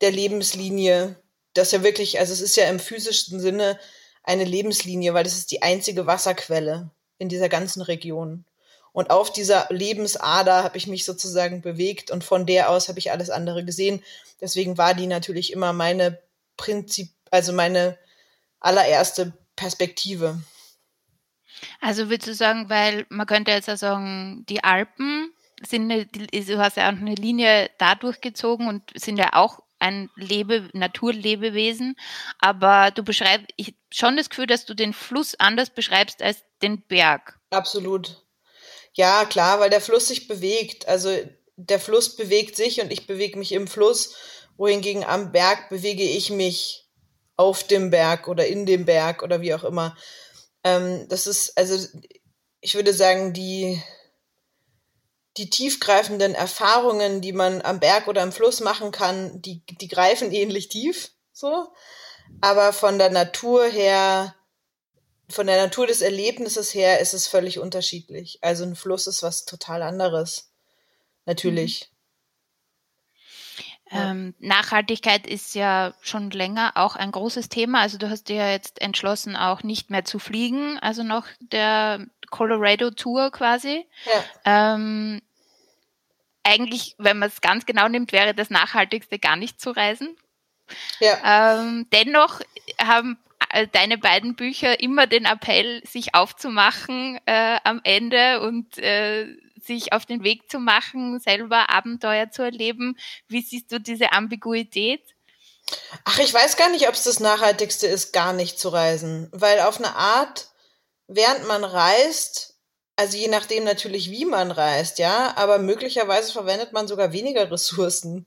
der Lebenslinie. Das ja wirklich, also es ist ja im physischen Sinne eine Lebenslinie, weil das ist die einzige Wasserquelle in dieser ganzen Region. Und auf dieser Lebensader habe ich mich sozusagen bewegt und von der aus habe ich alles andere gesehen. Deswegen war die natürlich immer meine Prinzip, also meine allererste Perspektive.
Also würdest du sagen, weil man könnte jetzt ja sagen, die Alpen sind eine, du hast ja auch eine Linie da durchgezogen und sind ja auch ein Lebe, Naturlebewesen, aber du beschreibst, ich schon das Gefühl, dass du den Fluss anders beschreibst als den Berg.
Absolut. Ja, klar, weil der Fluss sich bewegt. Also der Fluss bewegt sich und ich bewege mich im Fluss, wohingegen am Berg bewege ich mich auf dem Berg oder in dem Berg oder wie auch immer. Ähm, das ist, also ich würde sagen, die, die tiefgreifenden Erfahrungen, die man am Berg oder im Fluss machen kann, die, die greifen ähnlich tief, so. Aber von der Natur her, von der Natur des Erlebnisses her ist es völlig unterschiedlich. Also ein Fluss ist was total anderes. Natürlich.
Mhm. Ähm, Nachhaltigkeit ist ja schon länger auch ein großes Thema. Also du hast dir ja jetzt entschlossen, auch nicht mehr zu fliegen, also noch der Colorado Tour quasi. Ja. Ähm, eigentlich, wenn man es ganz genau nimmt, wäre das Nachhaltigste gar nicht zu reisen. Ja. Ähm, dennoch haben äh, deine beiden Bücher immer den Appell, sich aufzumachen äh, am Ende und äh, sich auf den Weg zu machen, selber Abenteuer zu erleben. Wie siehst du diese Ambiguität?
Ach, ich weiß gar nicht, ob es das Nachhaltigste ist, gar nicht zu reisen. Weil auf eine Art, während man reist, also je nachdem natürlich, wie man reist, ja, aber möglicherweise verwendet man sogar weniger Ressourcen.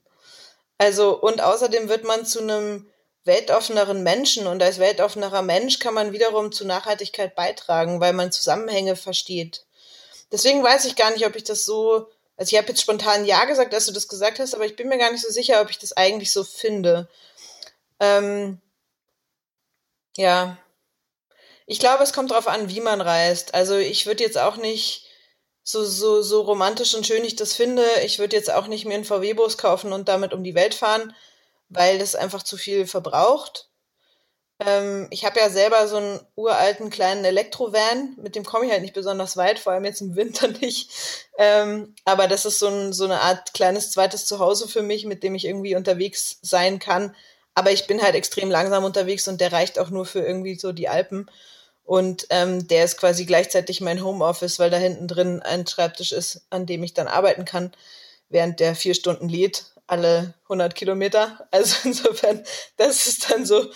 Also, und außerdem wird man zu einem weltoffeneren Menschen und als weltoffenerer Mensch kann man wiederum zu Nachhaltigkeit beitragen, weil man Zusammenhänge versteht. Deswegen weiß ich gar nicht, ob ich das so, also ich habe jetzt spontan Ja gesagt, dass du das gesagt hast, aber ich bin mir gar nicht so sicher, ob ich das eigentlich so finde. Ähm, ja, ich glaube, es kommt darauf an, wie man reist. Also ich würde jetzt auch nicht so, so, so romantisch und schön ich das finde, ich würde jetzt auch nicht mir einen VW-Bus kaufen und damit um die Welt fahren, weil das einfach zu viel verbraucht. Ähm, ich habe ja selber so einen uralten kleinen Elektrovan, mit dem komme ich halt nicht besonders weit, vor allem jetzt im Winter nicht. Ähm, aber das ist so, ein, so eine Art kleines zweites Zuhause für mich, mit dem ich irgendwie unterwegs sein kann. Aber ich bin halt extrem langsam unterwegs und der reicht auch nur für irgendwie so die Alpen. Und ähm, der ist quasi gleichzeitig mein Homeoffice, weil da hinten drin ein Schreibtisch ist, an dem ich dann arbeiten kann, während der vier Stunden lädt, alle 100 Kilometer. Also insofern, das ist dann so.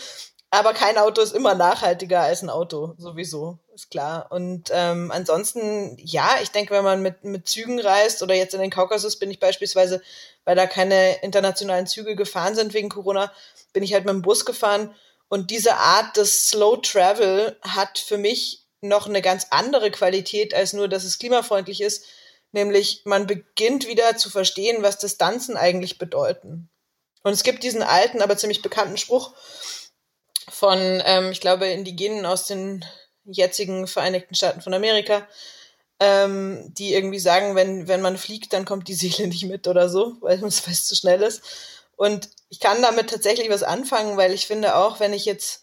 Aber kein Auto ist immer nachhaltiger als ein Auto, sowieso, ist klar. Und ähm, ansonsten, ja, ich denke, wenn man mit, mit Zügen reist oder jetzt in den Kaukasus bin ich beispielsweise, weil da keine internationalen Züge gefahren sind wegen Corona, bin ich halt mit dem Bus gefahren und diese Art des Slow Travel hat für mich noch eine ganz andere Qualität als nur, dass es klimafreundlich ist. Nämlich, man beginnt wieder zu verstehen, was Distanzen eigentlich bedeuten. Und es gibt diesen alten, aber ziemlich bekannten Spruch von, ähm, ich glaube, Indigenen aus den jetzigen Vereinigten Staaten von Amerika, ähm, die irgendwie sagen, wenn, wenn man fliegt, dann kommt die Seele nicht mit oder so, weil es fast zu schnell ist. Und ich kann damit tatsächlich was anfangen, weil ich finde auch, wenn ich jetzt,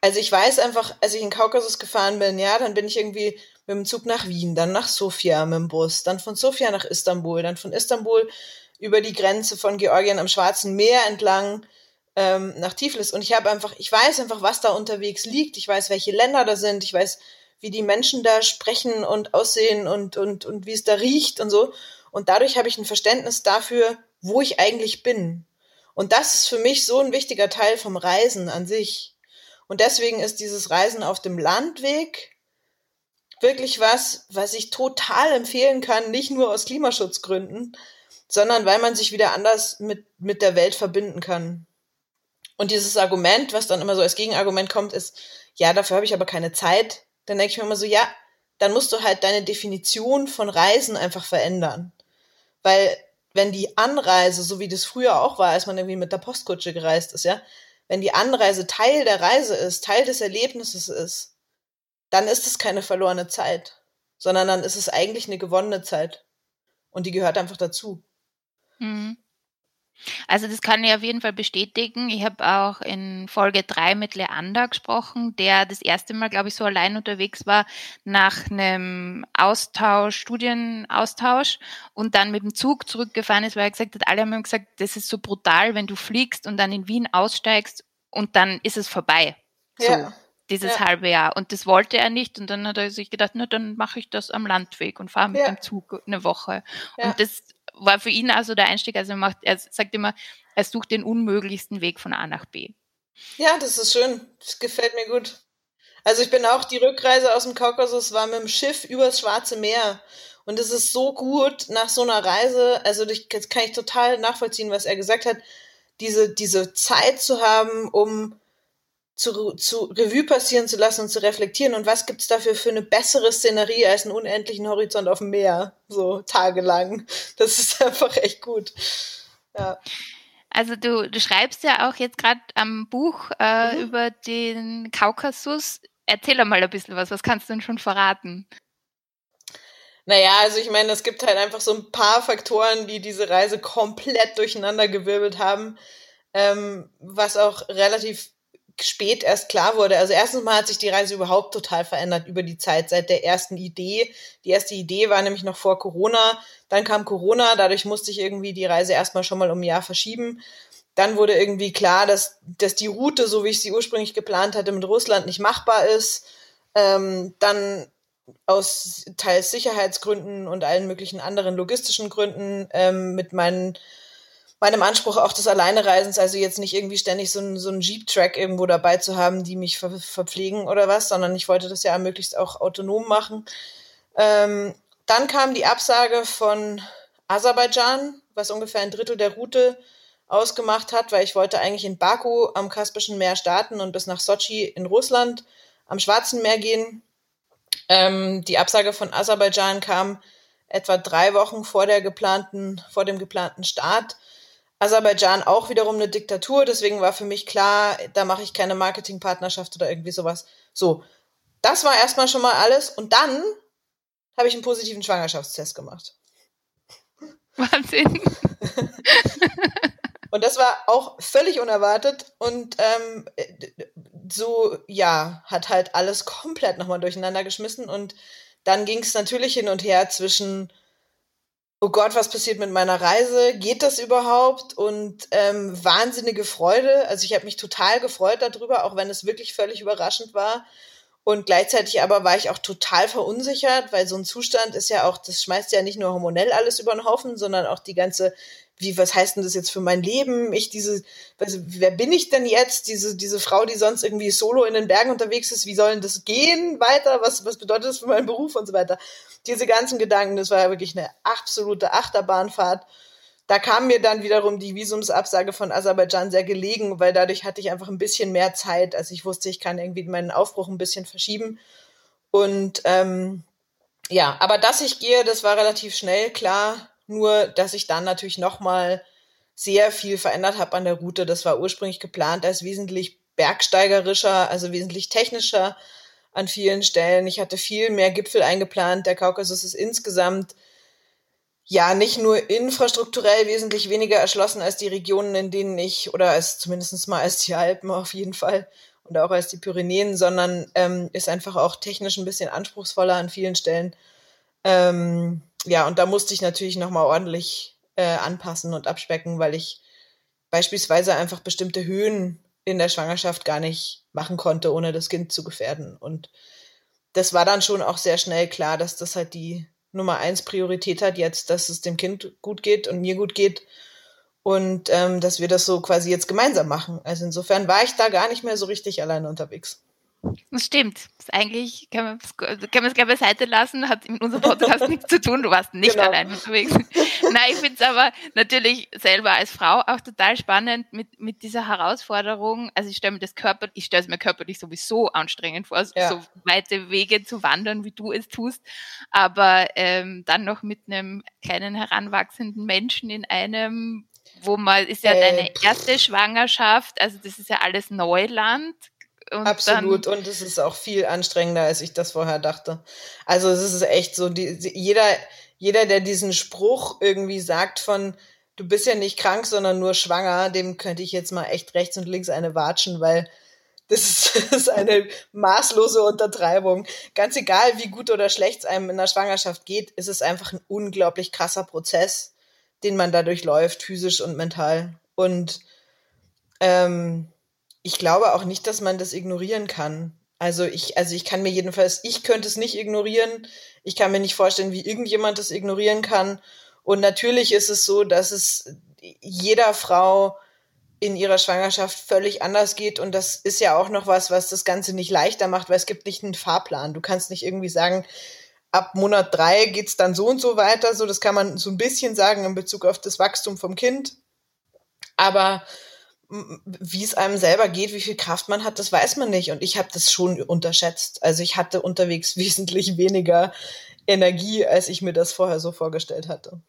also ich weiß einfach, als ich in Kaukasus gefahren bin, ja, dann bin ich irgendwie mit dem Zug nach Wien, dann nach Sofia mit dem Bus, dann von Sofia nach Istanbul, dann von Istanbul über die Grenze von Georgien am Schwarzen Meer entlang ähm, nach Tiflis. Und ich habe einfach, ich weiß einfach, was da unterwegs liegt. Ich weiß, welche Länder da sind. Ich weiß, wie die Menschen da sprechen und aussehen und, und, und wie es da riecht und so. Und dadurch habe ich ein Verständnis dafür, wo ich eigentlich bin. Und das ist für mich so ein wichtiger Teil vom Reisen an sich. Und deswegen ist dieses Reisen auf dem Landweg wirklich was, was ich total empfehlen kann, nicht nur aus Klimaschutzgründen, sondern weil man sich wieder anders mit, mit der Welt verbinden kann. Und dieses Argument, was dann immer so als Gegenargument kommt, ist, ja, dafür habe ich aber keine Zeit. Dann denke ich mir immer so, ja, dann musst du halt deine Definition von Reisen einfach verändern. Weil wenn die Anreise, so wie das früher auch war, als man irgendwie mit der Postkutsche gereist ist, ja, wenn die Anreise Teil der Reise ist, Teil des Erlebnisses ist, dann ist es keine verlorene Zeit, sondern dann ist es eigentlich eine gewonnene Zeit. Und die gehört einfach dazu.
Mhm. Also das kann ich auf jeden Fall bestätigen. Ich habe auch in Folge 3 mit Leander gesprochen, der das erste Mal, glaube ich, so allein unterwegs war nach einem Austausch, Studienaustausch und dann mit dem Zug zurückgefahren ist, weil er gesagt hat, alle haben ihm gesagt, das ist so brutal, wenn du fliegst und dann in Wien aussteigst und dann ist es vorbei. So. Ja dieses ja. halbe Jahr. Und das wollte er nicht. Und dann hat er sich gedacht, na, dann mache ich das am Landweg und fahre mit ja. dem Zug eine Woche. Ja. Und das war für ihn also der Einstieg. Also er, macht, er sagt immer, er sucht den unmöglichsten Weg von A nach B.
Ja, das ist schön. Das gefällt mir gut. Also ich bin auch, die Rückreise aus dem Kaukasus war mit dem Schiff übers Schwarze Meer. Und es ist so gut nach so einer Reise, also das kann ich total nachvollziehen, was er gesagt hat, diese, diese Zeit zu haben, um zu, zu Revue passieren zu lassen und zu reflektieren. Und was gibt's dafür für eine bessere Szenerie als einen unendlichen Horizont auf dem Meer, so tagelang. Das ist einfach echt gut. Ja.
Also du, du schreibst ja auch jetzt gerade am Buch äh, mhm. über den Kaukasus. Erzähl mal ein bisschen was, was kannst du denn schon verraten?
Naja, also ich meine, es gibt halt einfach so ein paar Faktoren, die diese Reise komplett durcheinander gewirbelt haben, ähm, was auch relativ spät erst klar wurde. Also erstens mal hat sich die Reise überhaupt total verändert über die Zeit seit der ersten Idee. Die erste Idee war nämlich noch vor Corona. Dann kam Corona, dadurch musste ich irgendwie die Reise erstmal schon mal um ein Jahr verschieben. Dann wurde irgendwie klar, dass, dass die Route, so wie ich sie ursprünglich geplant hatte, mit Russland nicht machbar ist. Ähm, dann aus teils Sicherheitsgründen und allen möglichen anderen logistischen Gründen ähm, mit meinen meinem Anspruch auch des Alleinereisens, also jetzt nicht irgendwie ständig so ein, so Jeep-Track irgendwo dabei zu haben, die mich ver verpflegen oder was, sondern ich wollte das ja möglichst auch autonom machen. Ähm, dann kam die Absage von Aserbaidschan, was ungefähr ein Drittel der Route ausgemacht hat, weil ich wollte eigentlich in Baku am Kaspischen Meer starten und bis nach Sochi in Russland am Schwarzen Meer gehen. Ähm, die Absage von Aserbaidschan kam etwa drei Wochen vor der geplanten, vor dem geplanten Start. Aserbaidschan auch wiederum eine Diktatur, deswegen war für mich klar, da mache ich keine Marketingpartnerschaft oder irgendwie sowas. So, das war erstmal schon mal alles und dann habe ich einen positiven Schwangerschaftstest gemacht.
Wahnsinn.
und das war auch völlig unerwartet und ähm, so, ja, hat halt alles komplett nochmal durcheinander geschmissen und dann ging es natürlich hin und her zwischen oh Gott, was passiert mit meiner Reise? Geht das überhaupt? Und ähm, wahnsinnige Freude. Also ich habe mich total gefreut darüber, auch wenn es wirklich völlig überraschend war. Und gleichzeitig aber war ich auch total verunsichert, weil so ein Zustand ist ja auch, das schmeißt ja nicht nur hormonell alles über den Haufen, sondern auch die ganze wie, was heißt denn das jetzt für mein Leben? Ich diese, was, wer bin ich denn jetzt? Diese, diese Frau, die sonst irgendwie solo in den Bergen unterwegs ist, wie soll denn das gehen weiter? Was, was bedeutet das für meinen Beruf und so weiter? Diese ganzen Gedanken, das war ja wirklich eine absolute Achterbahnfahrt. Da kam mir dann wiederum die Visumsabsage von Aserbaidschan sehr gelegen, weil dadurch hatte ich einfach ein bisschen mehr Zeit. Also ich wusste, ich kann irgendwie meinen Aufbruch ein bisschen verschieben. Und ähm, ja, aber dass ich gehe, das war relativ schnell klar nur, dass ich dann natürlich nochmal sehr viel verändert habe an der Route. Das war ursprünglich geplant als wesentlich bergsteigerischer, also wesentlich technischer an vielen Stellen. Ich hatte viel mehr Gipfel eingeplant. Der Kaukasus ist insgesamt ja nicht nur infrastrukturell wesentlich weniger erschlossen als die Regionen, in denen ich, oder als zumindest mal als die Alpen auf jeden Fall und auch als die Pyrenäen, sondern ähm, ist einfach auch technisch ein bisschen anspruchsvoller an vielen Stellen. Ähm, ja, und da musste ich natürlich nochmal ordentlich äh, anpassen und abspecken, weil ich beispielsweise einfach bestimmte Höhen in der Schwangerschaft gar nicht machen konnte, ohne das Kind zu gefährden. Und das war dann schon auch sehr schnell klar, dass das halt die Nummer eins Priorität hat jetzt, dass es dem Kind gut geht und mir gut geht und ähm, dass wir das so quasi jetzt gemeinsam machen. Also insofern war ich da gar nicht mehr so richtig alleine unterwegs.
Das stimmt. Das eigentlich kann man, es, kann man es gleich beiseite lassen, hat mit unserem Podcast nichts zu tun. Du warst nicht genau. allein unterwegs. Nein, ich finde es aber natürlich selber als Frau auch total spannend mit, mit dieser Herausforderung. Also ich stelle mir das Körper, ich stelle es mir körperlich sowieso anstrengend vor, ja. so weite Wege zu wandern, wie du es tust. Aber ähm, dann noch mit einem kleinen heranwachsenden Menschen in einem wo man ist ja äh, deine erste Schwangerschaft, also das ist ja alles Neuland
und Absolut. und es ist auch viel anstrengender, als ich das vorher dachte. Also es ist echt so, die, jeder, jeder, der diesen Spruch irgendwie sagt von, du bist ja nicht krank, sondern nur schwanger, dem könnte ich jetzt mal echt rechts und links eine watschen, weil das ist, das ist eine maßlose Untertreibung. Ganz egal, wie gut oder schlecht es einem in der Schwangerschaft geht, ist es einfach ein unglaublich krasser Prozess, den man dadurch läuft, physisch und mental. Und ähm, ich glaube auch nicht, dass man das ignorieren kann. Also ich, also ich kann mir jedenfalls, ich könnte es nicht ignorieren. Ich kann mir nicht vorstellen, wie irgendjemand das ignorieren kann. Und natürlich ist es so, dass es jeder Frau in ihrer Schwangerschaft völlig anders geht. Und das ist ja auch noch was, was das Ganze nicht leichter macht, weil es gibt nicht einen Fahrplan. Du kannst nicht irgendwie sagen, ab Monat drei geht's dann so und so weiter. So, das kann man so ein bisschen sagen in Bezug auf das Wachstum vom Kind. Aber wie es einem selber geht, wie viel Kraft man hat, das weiß man nicht. Und ich habe das schon unterschätzt. Also ich hatte unterwegs wesentlich weniger Energie, als ich mir das vorher so vorgestellt hatte.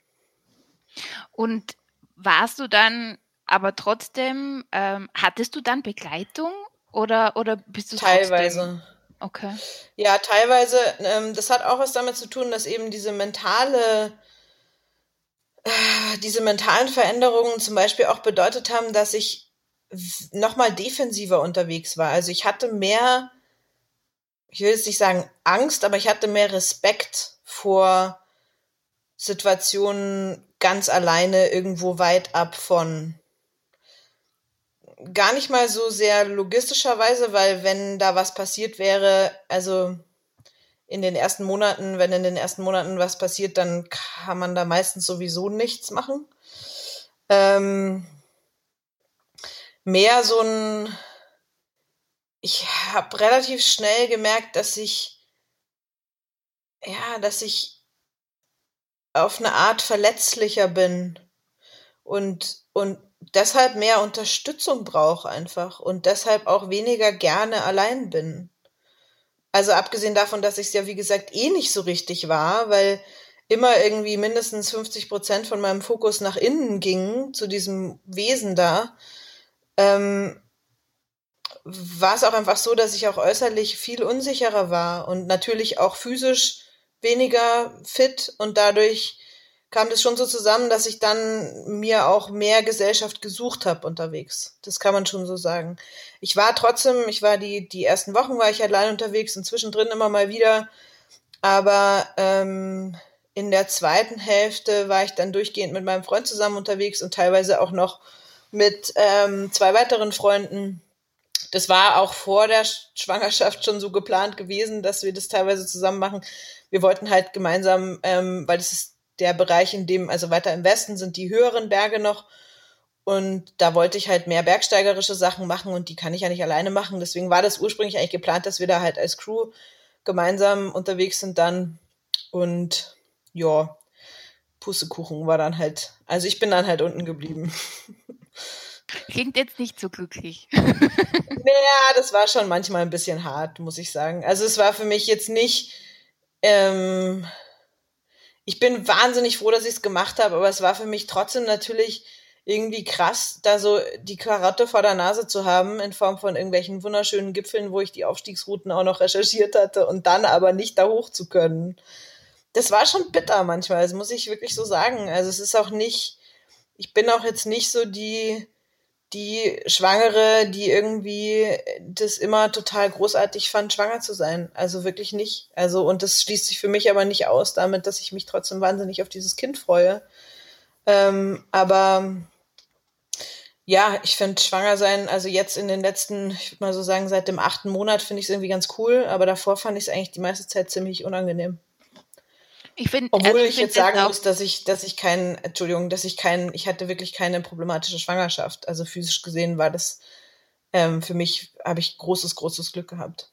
Und warst du dann aber trotzdem, ähm, hattest du dann Begleitung oder, oder bist du
Teilweise.
Trotzdem? Okay.
Ja, teilweise. Ähm, das hat auch was damit zu tun, dass eben diese mentale äh, diese mentalen Veränderungen zum Beispiel auch bedeutet haben, dass ich nochmal defensiver unterwegs war. Also ich hatte mehr, ich will jetzt nicht sagen Angst, aber ich hatte mehr Respekt vor Situationen ganz alleine irgendwo weit ab von gar nicht mal so sehr logistischerweise, weil wenn da was passiert wäre, also in den ersten Monaten, wenn in den ersten Monaten was passiert, dann kann man da meistens sowieso nichts machen. Ähm, mehr so ein, ich habe relativ schnell gemerkt, dass ich, ja, dass ich auf eine Art verletzlicher bin und, und deshalb mehr Unterstützung brauche einfach und deshalb auch weniger gerne allein bin. Also abgesehen davon, dass ich es ja, wie gesagt, eh nicht so richtig war, weil immer irgendwie mindestens 50 Prozent von meinem Fokus nach innen ging, zu diesem Wesen da, ähm, war es auch einfach so, dass ich auch äußerlich viel unsicherer war und natürlich auch physisch weniger fit und dadurch kam das schon so zusammen, dass ich dann mir auch mehr Gesellschaft gesucht habe unterwegs. Das kann man schon so sagen. Ich war trotzdem, ich war die, die ersten Wochen war ich allein unterwegs und zwischendrin immer mal wieder, aber ähm, in der zweiten Hälfte war ich dann durchgehend mit meinem Freund zusammen unterwegs und teilweise auch noch mit ähm, zwei weiteren Freunden. Das war auch vor der Schwangerschaft schon so geplant gewesen, dass wir das teilweise zusammen machen. Wir wollten halt gemeinsam, ähm, weil das ist der Bereich, in dem, also weiter im Westen sind die höheren Berge noch. Und da wollte ich halt mehr bergsteigerische Sachen machen und die kann ich ja nicht alleine machen. Deswegen war das ursprünglich eigentlich geplant, dass wir da halt als Crew gemeinsam unterwegs sind dann. Und ja, Pussekuchen war dann halt, also ich bin dann halt unten geblieben.
Klingt jetzt nicht so glücklich.
naja, das war schon manchmal ein bisschen hart, muss ich sagen. Also es war für mich jetzt nicht. Ähm, ich bin wahnsinnig froh, dass ich es gemacht habe, aber es war für mich trotzdem natürlich irgendwie krass, da so die Karotte vor der Nase zu haben in Form von irgendwelchen wunderschönen Gipfeln, wo ich die Aufstiegsrouten auch noch recherchiert hatte und dann aber nicht da hoch zu können. Das war schon bitter manchmal, das muss ich wirklich so sagen. Also es ist auch nicht, ich bin auch jetzt nicht so die, die Schwangere, die irgendwie das immer total großartig fand, schwanger zu sein. Also wirklich nicht. Also, und das schließt sich für mich aber nicht aus damit, dass ich mich trotzdem wahnsinnig auf dieses Kind freue. Ähm, aber ja, ich finde schwanger sein, also jetzt in den letzten, ich würde mal so sagen, seit dem achten Monat finde ich es irgendwie ganz cool, aber davor fand ich es eigentlich die meiste Zeit ziemlich unangenehm. Ich finde, obwohl also ich, ich jetzt sagen muss, dass ich, dass ich keinen, Entschuldigung, dass ich keinen, ich hatte wirklich keine problematische Schwangerschaft. Also physisch gesehen war das ähm, für mich habe ich großes, großes Glück gehabt.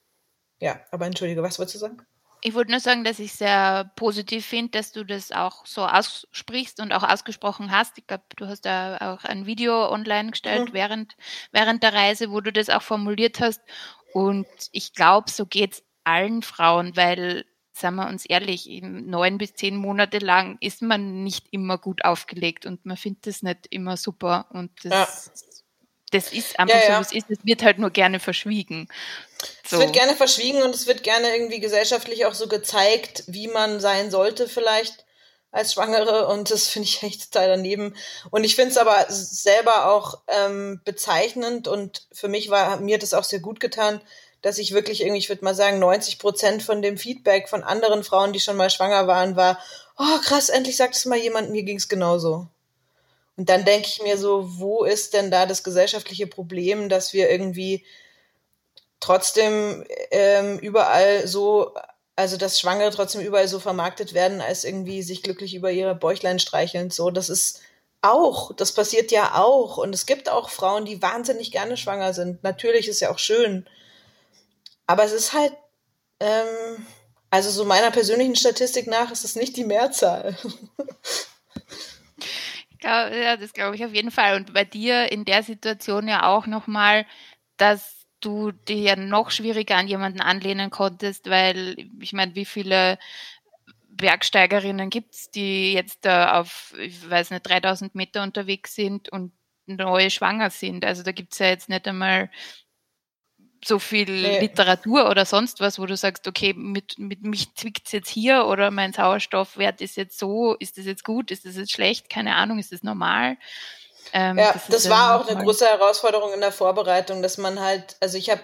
ja, aber entschuldige, was wolltest du sagen?
Ich wollte nur sagen, dass ich sehr positiv finde, dass du das auch so aussprichst und auch ausgesprochen hast. Ich glaube, du hast da auch ein Video online gestellt mhm. während, während der Reise, wo du das auch formuliert hast. Und ich glaube, so geht es allen Frauen, weil, sagen wir uns ehrlich, neun bis zehn Monate lang ist man nicht immer gut aufgelegt und man findet es nicht immer super. Und das ja das ist einfach ja, so, wie es ist. Es wird halt nur gerne verschwiegen.
So. Es wird gerne verschwiegen und es wird gerne irgendwie gesellschaftlich auch so gezeigt, wie man sein sollte vielleicht als Schwangere und das finde ich echt total daneben. Und ich finde es aber selber auch ähm, bezeichnend und für mich war mir das auch sehr gut getan, dass ich wirklich irgendwie, ich würde mal sagen, 90 Prozent von dem Feedback von anderen Frauen, die schon mal schwanger waren, war, oh krass, endlich sagt es mal jemand, mir ging es genauso. Und dann denke ich mir so, wo ist denn da das gesellschaftliche Problem, dass wir irgendwie trotzdem ähm, überall so, also dass Schwangere trotzdem überall so vermarktet werden, als irgendwie sich glücklich über ihre Bäuchlein streicheln. So, das ist auch, das passiert ja auch. Und es gibt auch Frauen, die wahnsinnig gerne schwanger sind. Natürlich ist ja auch schön. Aber es ist halt, ähm, also so meiner persönlichen Statistik nach ist es nicht die Mehrzahl.
ja, das glaube ich auf jeden Fall. Und bei dir in der Situation ja auch nochmal, dass du dir ja noch schwieriger an jemanden anlehnen konntest, weil ich meine, wie viele Bergsteigerinnen gibt es, die jetzt da auf, ich weiß nicht, 3000 Meter unterwegs sind und neue schwanger sind. Also da gibt es ja jetzt nicht einmal so viel nee. Literatur oder sonst was, wo du sagst, okay, mit, mit mich zwickt es jetzt hier oder mein Sauerstoffwert ist jetzt so, ist das jetzt gut, ist das jetzt schlecht, keine Ahnung, ist das normal?
Ähm, ja, das, das war auch eine große Herausforderung in der Vorbereitung, dass man halt, also ich habe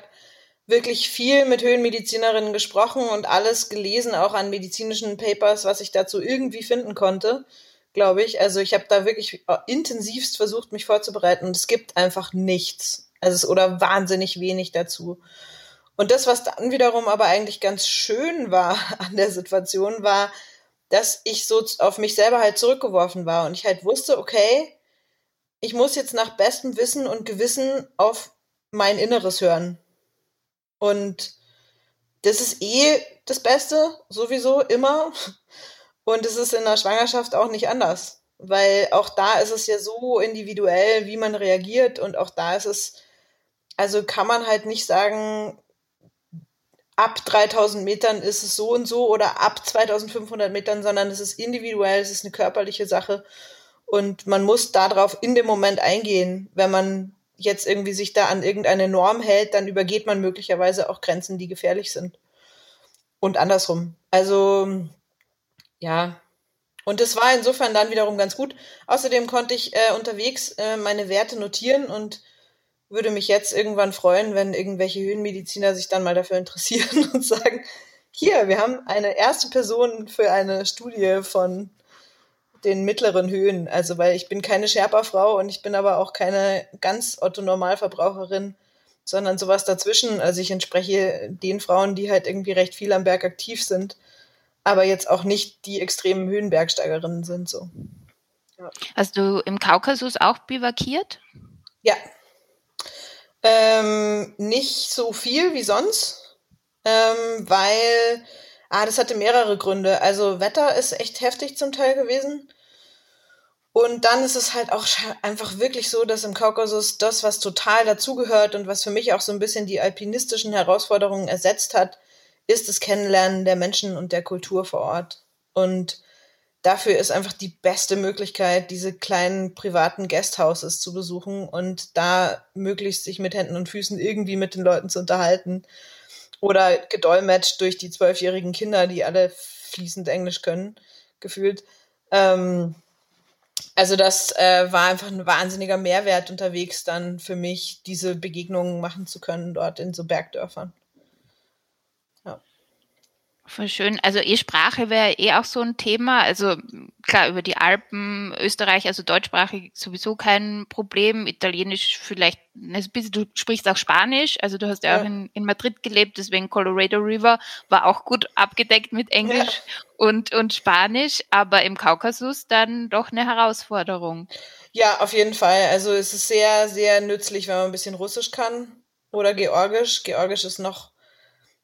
wirklich viel mit Höhenmedizinerinnen gesprochen und alles gelesen, auch an medizinischen Papers, was ich dazu irgendwie finden konnte, glaube ich. Also ich habe da wirklich intensivst versucht, mich vorzubereiten und es gibt einfach nichts. Also oder wahnsinnig wenig dazu. Und das, was dann wiederum aber eigentlich ganz schön war an der Situation, war, dass ich so auf mich selber halt zurückgeworfen war und ich halt wusste, okay, ich muss jetzt nach bestem Wissen und Gewissen auf mein Inneres hören. Und das ist eh das Beste, sowieso immer. Und es ist in der Schwangerschaft auch nicht anders. Weil auch da ist es ja so individuell, wie man reagiert. Und auch da ist es also kann man halt nicht sagen, ab 3000 Metern ist es so und so oder ab 2500 Metern, sondern es ist individuell, es ist eine körperliche Sache und man muss darauf in dem Moment eingehen. Wenn man jetzt irgendwie sich da an irgendeine Norm hält, dann übergeht man möglicherweise auch Grenzen, die gefährlich sind. Und andersrum. Also, ja. Und es war insofern dann wiederum ganz gut. Außerdem konnte ich äh, unterwegs äh, meine Werte notieren und würde mich jetzt irgendwann freuen, wenn irgendwelche Höhenmediziner sich dann mal dafür interessieren und sagen, hier, wir haben eine erste Person für eine Studie von den mittleren Höhen. Also, weil ich bin keine Sherpa-Frau und ich bin aber auch keine ganz Otto-Normalverbraucherin, sondern sowas dazwischen. Also ich entspreche den Frauen, die halt irgendwie recht viel am Berg aktiv sind, aber jetzt auch nicht die extremen Höhenbergsteigerinnen sind, so.
Ja. Hast du im Kaukasus auch bivakiert?
Ja, ähm, nicht so viel wie sonst, ähm, weil, ah, das hatte mehrere Gründe. Also Wetter ist echt heftig zum Teil gewesen. Und dann ist es halt auch einfach wirklich so, dass im Kaukasus das, was total dazugehört und was für mich auch so ein bisschen die alpinistischen Herausforderungen ersetzt hat, ist das Kennenlernen der Menschen und der Kultur vor Ort. Und dafür ist einfach die beste Möglichkeit, diese kleinen privaten Guesthouses zu besuchen und da möglichst sich mit Händen und Füßen irgendwie mit den Leuten zu unterhalten. Oder gedolmetscht durch die zwölfjährigen Kinder, die alle fließend Englisch können, gefühlt. Ähm, also das äh, war einfach ein wahnsinniger Mehrwert unterwegs dann für mich, diese Begegnungen machen zu können dort in so Bergdörfern.
Voll schön. Also E-Sprache wäre eh auch so ein Thema. Also klar, über die Alpen, Österreich, also deutschsprachig sowieso kein Problem. Italienisch vielleicht, also du sprichst auch Spanisch, also du hast ja, ja. auch in, in, Madrid gelebt, deswegen Colorado River war auch gut abgedeckt mit Englisch ja. und, und Spanisch, aber im Kaukasus dann doch eine Herausforderung.
Ja, auf jeden Fall. Also es ist sehr, sehr nützlich, wenn man ein bisschen Russisch kann oder Georgisch. Georgisch ist noch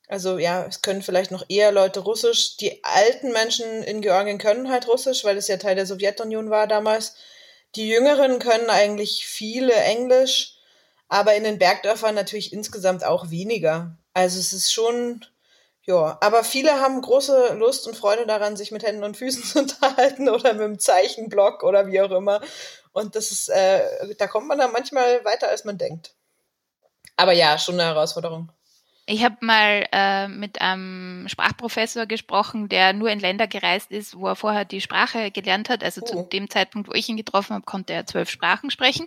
Also ja, es können vielleicht noch eher Leute Russisch. Die alten Menschen in Georgien können halt Russisch, weil es ja Teil der Sowjetunion war damals. Die Jüngeren können eigentlich viele Englisch, aber in den Bergdörfern natürlich insgesamt auch weniger. Also es ist schon, ja, aber viele haben große Lust und Freude daran, sich mit Händen und Füßen zu unterhalten oder mit einem Zeichenblock oder wie auch immer. Und das ist, äh, da kommt man dann manchmal weiter, als man denkt. Aber ja, schon eine Herausforderung.
Ich habe mal äh, mit einem Sprachprofessor gesprochen, der nur in Länder gereist ist, wo er vorher die Sprache gelernt hat. Also uh. zu dem Zeitpunkt, wo ich ihn getroffen habe, konnte er zwölf Sprachen sprechen.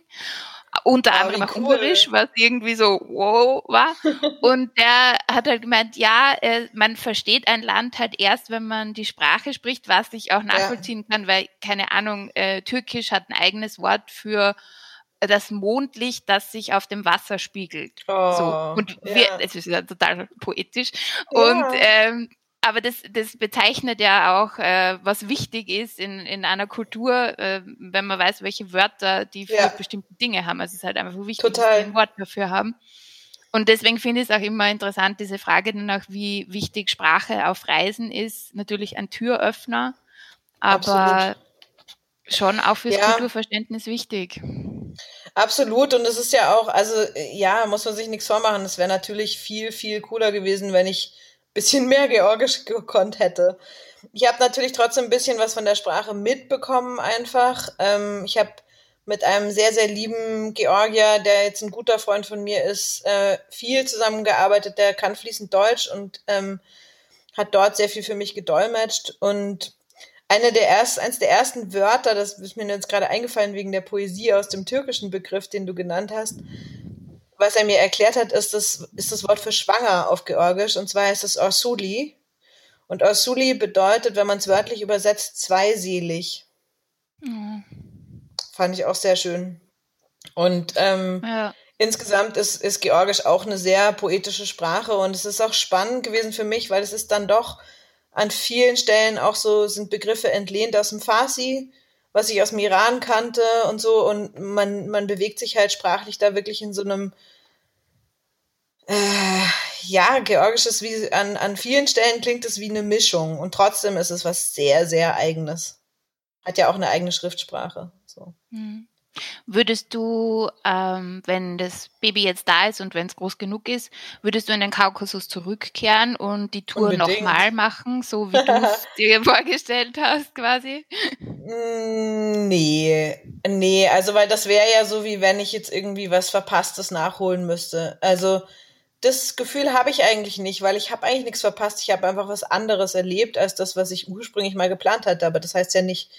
Unter oh, anderem auch cool. Ungarisch, was irgendwie so wow war. Und der hat halt gemeint, ja, äh, man versteht ein Land halt erst, wenn man die Sprache spricht, was ich auch nachvollziehen ja. kann, weil, keine Ahnung, äh, Türkisch hat ein eigenes Wort für das Mondlicht, das sich auf dem Wasser spiegelt. Oh, so. Und wir, ja. es ist ja total poetisch. Und ähm, aber das, das bezeichnet ja auch, äh, was wichtig ist in, in einer Kultur, äh, wenn man weiß, welche Wörter die für ja. bestimmte Dinge haben. Also es ist halt einfach wichtig, Total. dass wir ein Wort dafür haben. Und deswegen finde ich es auch immer interessant, diese Frage danach, wie wichtig Sprache auf Reisen ist. Natürlich ein Türöffner, aber Absolut. schon auch fürs ja. Kulturverständnis wichtig.
Absolut. Und es ist ja auch, also ja, muss man sich nichts vormachen. Es wäre natürlich viel, viel cooler gewesen, wenn ich ein bisschen mehr Georgisch gekonnt hätte. Ich habe natürlich trotzdem ein bisschen was von der Sprache mitbekommen einfach. Ähm, ich habe mit einem sehr, sehr lieben Georgier, der jetzt ein guter Freund von mir ist, äh, viel zusammengearbeitet. Der kann fließend Deutsch und ähm, hat dort sehr viel für mich gedolmetscht. Und eine der ersten, eins der ersten Wörter, das ist mir jetzt gerade eingefallen wegen der Poesie aus dem türkischen Begriff, den du genannt hast, was er mir erklärt hat, ist das, ist das Wort für schwanger auf Georgisch und zwar heißt es Orsuli. Und Orsuli bedeutet, wenn man es wörtlich übersetzt, zweiselig. Mhm. Fand ich auch sehr schön. Und ähm, ja. insgesamt ist, ist Georgisch auch eine sehr poetische Sprache und es ist auch spannend gewesen für mich, weil es ist dann doch an vielen Stellen auch so sind Begriffe entlehnt aus dem Farsi, was ich aus dem Iran kannte und so. Und man, man bewegt sich halt sprachlich da wirklich in so einem, äh, ja, georgisches, wie an, an vielen Stellen klingt es wie eine Mischung. Und trotzdem ist es was sehr, sehr eigenes. Hat ja auch eine eigene Schriftsprache. So. Mhm.
Würdest du, ähm, wenn das Baby jetzt da ist und wenn es groß genug ist, würdest du in den Kaukasus zurückkehren und die Tour nochmal machen, so wie du es dir vorgestellt hast, quasi?
Mm, nee, nee, also weil das wäre ja so, wie wenn ich jetzt irgendwie was Verpasstes nachholen müsste. Also das Gefühl habe ich eigentlich nicht, weil ich habe eigentlich nichts verpasst. Ich habe einfach was anderes erlebt als das, was ich ursprünglich mal geplant hatte. Aber das heißt ja nicht,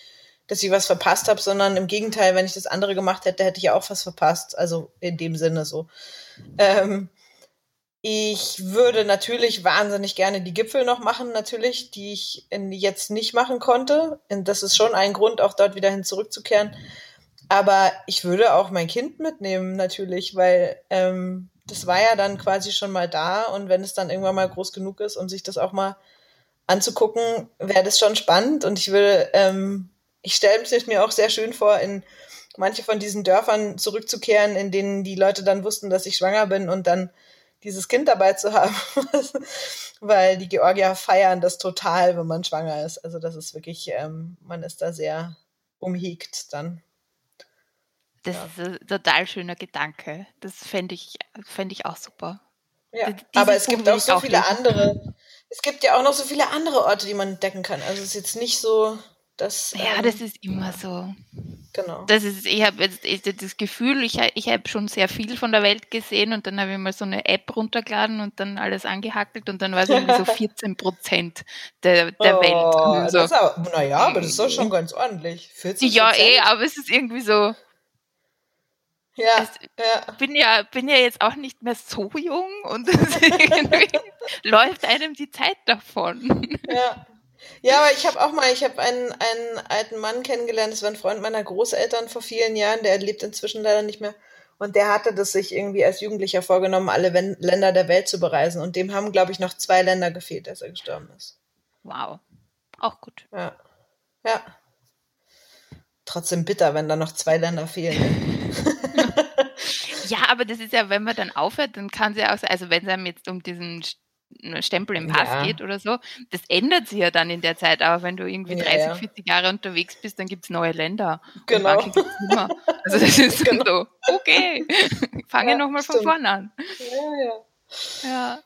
dass ich was verpasst habe, sondern im Gegenteil, wenn ich das andere gemacht hätte, hätte ich auch was verpasst. Also in dem Sinne so. Ähm, ich würde natürlich wahnsinnig gerne die Gipfel noch machen, natürlich, die ich jetzt nicht machen konnte. Und das ist schon ein Grund, auch dort wieder hin zurückzukehren. Aber ich würde auch mein Kind mitnehmen, natürlich, weil ähm, das war ja dann quasi schon mal da. Und wenn es dann irgendwann mal groß genug ist, um sich das auch mal anzugucken, wäre das schon spannend. Und ich will ähm, ich stelle es mir auch sehr schön vor, in manche von diesen Dörfern zurückzukehren, in denen die Leute dann wussten, dass ich schwanger bin und dann dieses Kind dabei zu haben. Weil die Georgier feiern das total, wenn man schwanger ist. Also das ist wirklich, ähm, man ist da sehr umhegt dann.
Das ja. ist ein total schöner Gedanke. Das fände ich, fänd ich auch super.
Ja, Dieses aber es gibt auch so viele lesen. andere. Es gibt ja auch noch so viele andere Orte, die man entdecken kann. Also es ist jetzt nicht so, das,
ja, ähm, das ist immer so.
Genau.
Das ist, ich habe jetzt das Gefühl, ich, ich habe schon sehr viel von der Welt gesehen und dann habe ich mal so eine App runtergeladen und dann alles angehackelt und dann war es irgendwie so 14 Prozent der, der
oh,
Welt.
So. naja, aber das ist doch schon ganz ordentlich.
14 ja, eh, aber es ist irgendwie so.
Ja, es,
ja. Bin ja, bin ja jetzt auch nicht mehr so jung und läuft einem die Zeit davon.
Ja. Ja, aber ich habe auch mal, ich habe einen, einen alten Mann kennengelernt, das war ein Freund meiner Großeltern vor vielen Jahren, der lebt inzwischen leider nicht mehr. Und der hatte das sich irgendwie als Jugendlicher vorgenommen, alle Wen Länder der Welt zu bereisen. Und dem haben, glaube ich, noch zwei Länder gefehlt, als er gestorben ist.
Wow. Auch gut.
Ja. Ja. Trotzdem bitter, wenn da noch zwei Länder fehlen.
ja, aber das ist ja, wenn man dann aufhört, dann kann es ja auch sein, also wenn es einem jetzt um diesen Stempel im Pass ja. geht oder so. Das ändert sich ja dann in der Zeit, aber wenn du irgendwie 30, ja, 40 Jahre unterwegs bist, dann gibt es neue Länder.
Genau.
Also das ist genau. so, okay, fange ja, nochmal von vorne an. Ja, ja.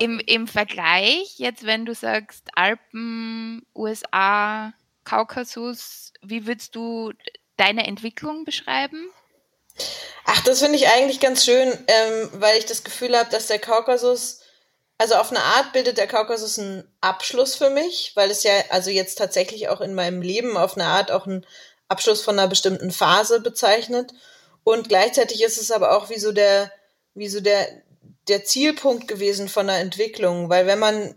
Im, Im Vergleich, jetzt wenn du sagst Alpen, USA, Kaukasus, wie würdest du deine Entwicklung beschreiben?
Ach, das finde ich eigentlich ganz schön, ähm, weil ich das Gefühl habe, dass der Kaukasus, also auf eine Art bildet der Kaukasus einen Abschluss für mich, weil es ja also jetzt tatsächlich auch in meinem Leben auf eine Art auch einen Abschluss von einer bestimmten Phase bezeichnet. Und gleichzeitig ist es aber auch wie so der, wie so der, der Zielpunkt gewesen von der Entwicklung, weil wenn man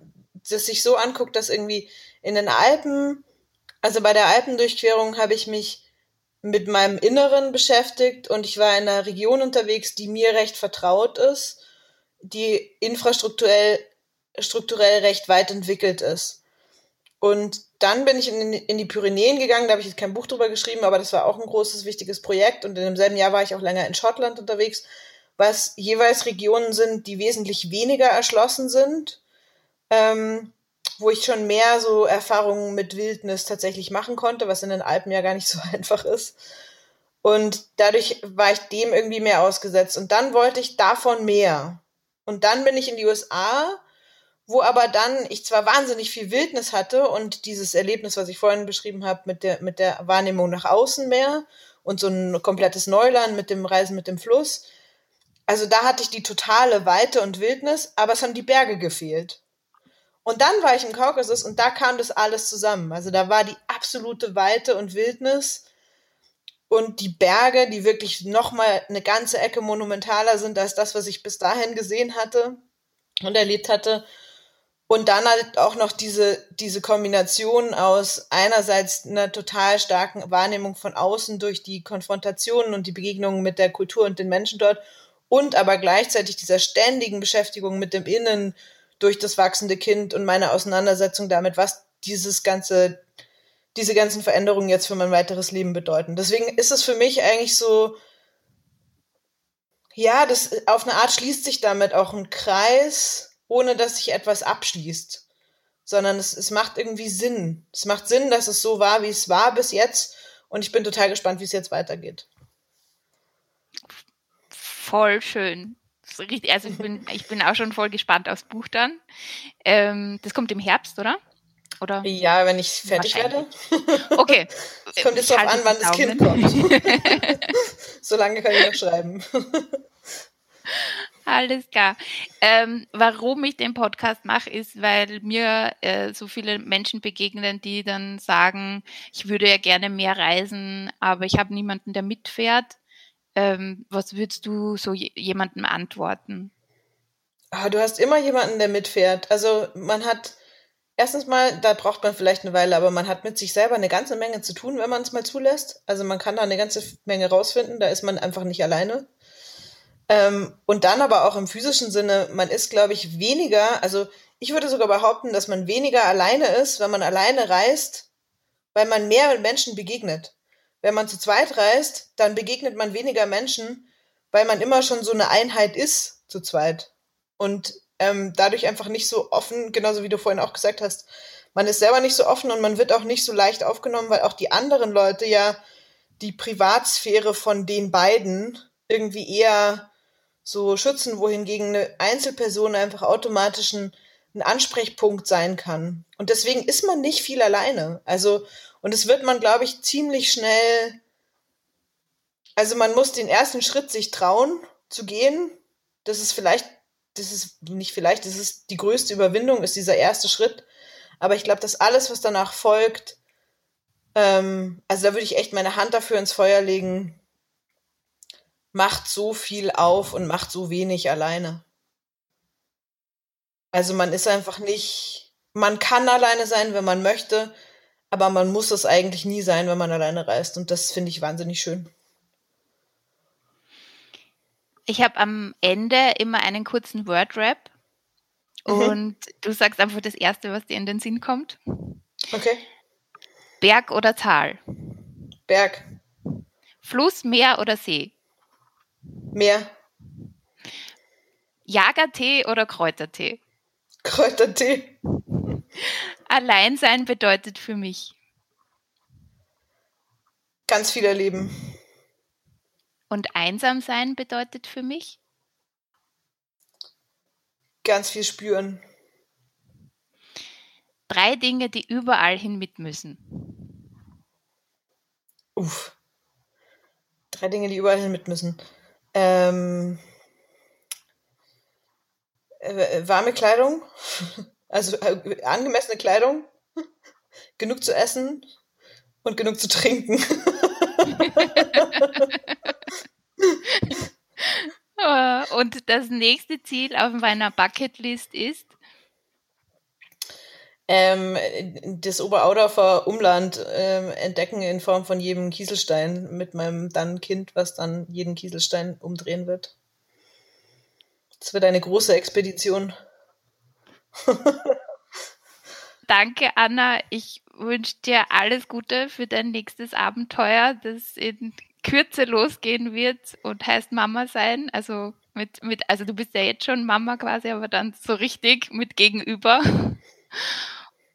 das sich so anguckt, dass irgendwie in den Alpen, also bei der Alpendurchquerung habe ich mich mit meinem Inneren beschäftigt und ich war in einer Region unterwegs, die mir recht vertraut ist, die infrastrukturell strukturell recht weit entwickelt ist. Und dann bin ich in, in die Pyrenäen gegangen, da habe ich jetzt kein Buch drüber geschrieben, aber das war auch ein großes, wichtiges Projekt. Und in demselben Jahr war ich auch länger in Schottland unterwegs, was jeweils Regionen sind, die wesentlich weniger erschlossen sind. Ähm, wo ich schon mehr so Erfahrungen mit Wildnis tatsächlich machen konnte, was in den Alpen ja gar nicht so einfach ist. Und dadurch war ich dem irgendwie mehr ausgesetzt. Und dann wollte ich davon mehr. Und dann bin ich in die USA, wo aber dann ich zwar wahnsinnig viel Wildnis hatte und dieses Erlebnis, was ich vorhin beschrieben habe, mit der, mit der Wahrnehmung nach außen mehr und so ein komplettes Neuland mit dem Reisen mit dem Fluss. Also da hatte ich die totale Weite und Wildnis, aber es haben die Berge gefehlt. Und dann war ich im Kaukasus und da kam das alles zusammen. Also da war die absolute Weite und Wildnis und die Berge, die wirklich nochmal eine ganze Ecke monumentaler sind als das, was ich bis dahin gesehen hatte und erlebt hatte. Und dann halt auch noch diese, diese Kombination aus einerseits einer total starken Wahrnehmung von außen durch die Konfrontationen und die Begegnungen mit der Kultur und den Menschen dort und aber gleichzeitig dieser ständigen Beschäftigung mit dem Innen durch das wachsende Kind und meine Auseinandersetzung damit, was dieses ganze, diese ganzen Veränderungen jetzt für mein weiteres Leben bedeuten. Deswegen ist es für mich eigentlich so, ja, das auf eine Art schließt sich damit auch ein Kreis, ohne dass sich etwas abschließt. Sondern es, es macht irgendwie Sinn. Es macht Sinn, dass es so war, wie es war bis jetzt. Und ich bin total gespannt, wie es jetzt weitergeht.
Voll schön also ich bin, ich bin auch schon voll gespannt aufs Buch dann. Ähm, das kommt im Herbst, oder? Oder?
Ja, wenn ich fertig werde.
Okay.
Es kommt jetzt darauf an, wann das Kind kommt. Solange kann ich noch schreiben.
Alles klar. Ähm, warum ich den Podcast mache, ist, weil mir äh, so viele Menschen begegnen, die dann sagen, ich würde ja gerne mehr reisen, aber ich habe niemanden, der mitfährt. Ähm, was würdest du so jemandem antworten?
Ah, du hast immer jemanden, der mitfährt. Also man hat erstens mal, da braucht man vielleicht eine Weile, aber man hat mit sich selber eine ganze Menge zu tun, wenn man es mal zulässt. Also man kann da eine ganze Menge rausfinden, da ist man einfach nicht alleine. Ähm, und dann aber auch im physischen Sinne, man ist, glaube ich, weniger, also ich würde sogar behaupten, dass man weniger alleine ist, wenn man alleine reist, weil man mehr Menschen begegnet wenn man zu zweit reist, dann begegnet man weniger Menschen, weil man immer schon so eine Einheit ist zu zweit. Und ähm, dadurch einfach nicht so offen, genauso wie du vorhin auch gesagt hast, man ist selber nicht so offen und man wird auch nicht so leicht aufgenommen, weil auch die anderen Leute ja die Privatsphäre von den beiden irgendwie eher so schützen, wohingegen eine Einzelperson einfach automatisch ein, ein Ansprechpunkt sein kann. Und deswegen ist man nicht viel alleine. Also, und es wird man, glaube ich, ziemlich schnell, also man muss den ersten Schritt sich trauen zu gehen. Das ist vielleicht, das ist nicht vielleicht, das ist die größte Überwindung, ist dieser erste Schritt. Aber ich glaube, dass alles, was danach folgt, ähm, also da würde ich echt meine Hand dafür ins Feuer legen, macht so viel auf und macht so wenig alleine. Also man ist einfach nicht, man kann alleine sein, wenn man möchte, aber man muss es eigentlich nie sein, wenn man alleine reist. Und das finde ich wahnsinnig schön.
Ich habe am Ende immer einen kurzen Word-Rap. Mhm. Und du sagst einfach das Erste, was dir in den Sinn kommt.
Okay.
Berg oder Tal?
Berg.
Fluss, Meer oder See?
Meer.
Jagertee oder Kräutertee?
Kräutertee.
Alleinsein bedeutet für mich.
Ganz viel erleben.
Und einsam sein bedeutet für mich?
Ganz viel spüren.
Drei Dinge, die überall hin mit müssen.
Uff. Drei Dinge, die überall hin mit müssen. Ähm, äh, warme Kleidung, also äh, angemessene Kleidung, genug zu essen und genug zu trinken.
und das nächste Ziel auf meiner Bucketlist ist?
Ähm, das Oberaudorfer Umland ähm, entdecken in Form von jedem Kieselstein mit meinem dann Kind, was dann jeden Kieselstein umdrehen wird. Es wird eine große Expedition.
Danke, Anna. Ich wünsche dir alles Gute für dein nächstes Abenteuer, das in Kürze losgehen wird und heißt Mama sein. Also mit, mit, also du bist ja jetzt schon Mama quasi, aber dann so richtig mit Gegenüber.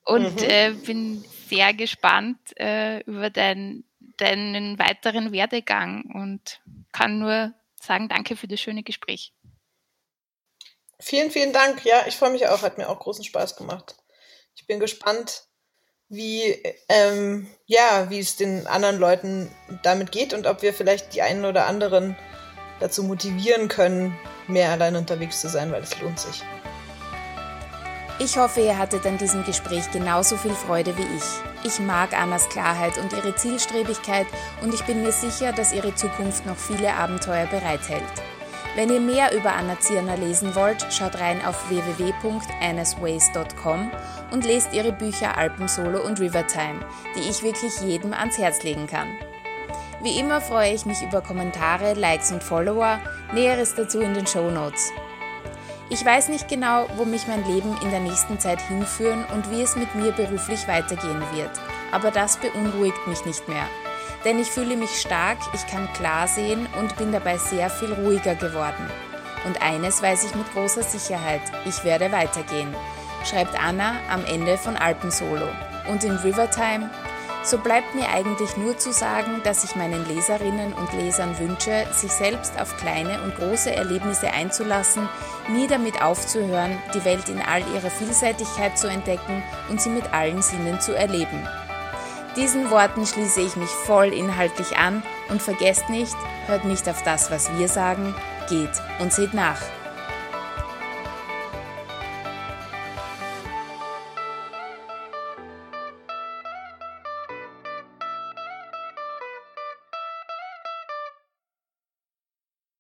Und mhm. äh, bin sehr gespannt äh, über dein, deinen weiteren Werdegang und kann nur sagen, danke für das schöne Gespräch.
Vielen, vielen Dank. Ja, ich freue mich auch. Hat mir auch großen Spaß gemacht. Ich bin gespannt, wie, ähm, ja, wie es den anderen Leuten damit geht und ob wir vielleicht die einen oder anderen dazu motivieren können, mehr allein unterwegs zu sein, weil es lohnt sich.
Ich hoffe, ihr hattet an diesem Gespräch genauso viel Freude wie ich. Ich mag Annas Klarheit und ihre Zielstrebigkeit und ich bin mir sicher, dass ihre Zukunft noch viele Abenteuer bereithält. Wenn ihr mehr über Anna Zierner lesen wollt, schaut rein auf www.anasways.com und lest ihre Bücher Alpensolo und Rivertime, die ich wirklich jedem ans Herz legen kann. Wie immer freue ich mich über Kommentare, Likes und Follower, Näheres dazu in den Show Notes. Ich weiß nicht genau, wo mich mein Leben in der nächsten Zeit hinführen und wie es mit mir beruflich weitergehen wird, aber das beunruhigt mich nicht mehr. Denn ich fühle mich stark, ich kann klar sehen und bin dabei sehr viel ruhiger geworden. Und eines weiß ich mit großer Sicherheit, ich werde weitergehen, schreibt Anna am Ende von Alpensolo. Und in Rivertime, so bleibt mir eigentlich nur zu sagen, dass ich meinen Leserinnen und Lesern wünsche, sich selbst auf kleine und große Erlebnisse einzulassen, nie damit aufzuhören, die Welt in all ihrer Vielseitigkeit zu entdecken und sie mit allen Sinnen zu erleben. Diesen Worten schließe ich mich voll inhaltlich an und vergesst nicht, hört nicht auf das, was wir sagen, geht und seht nach.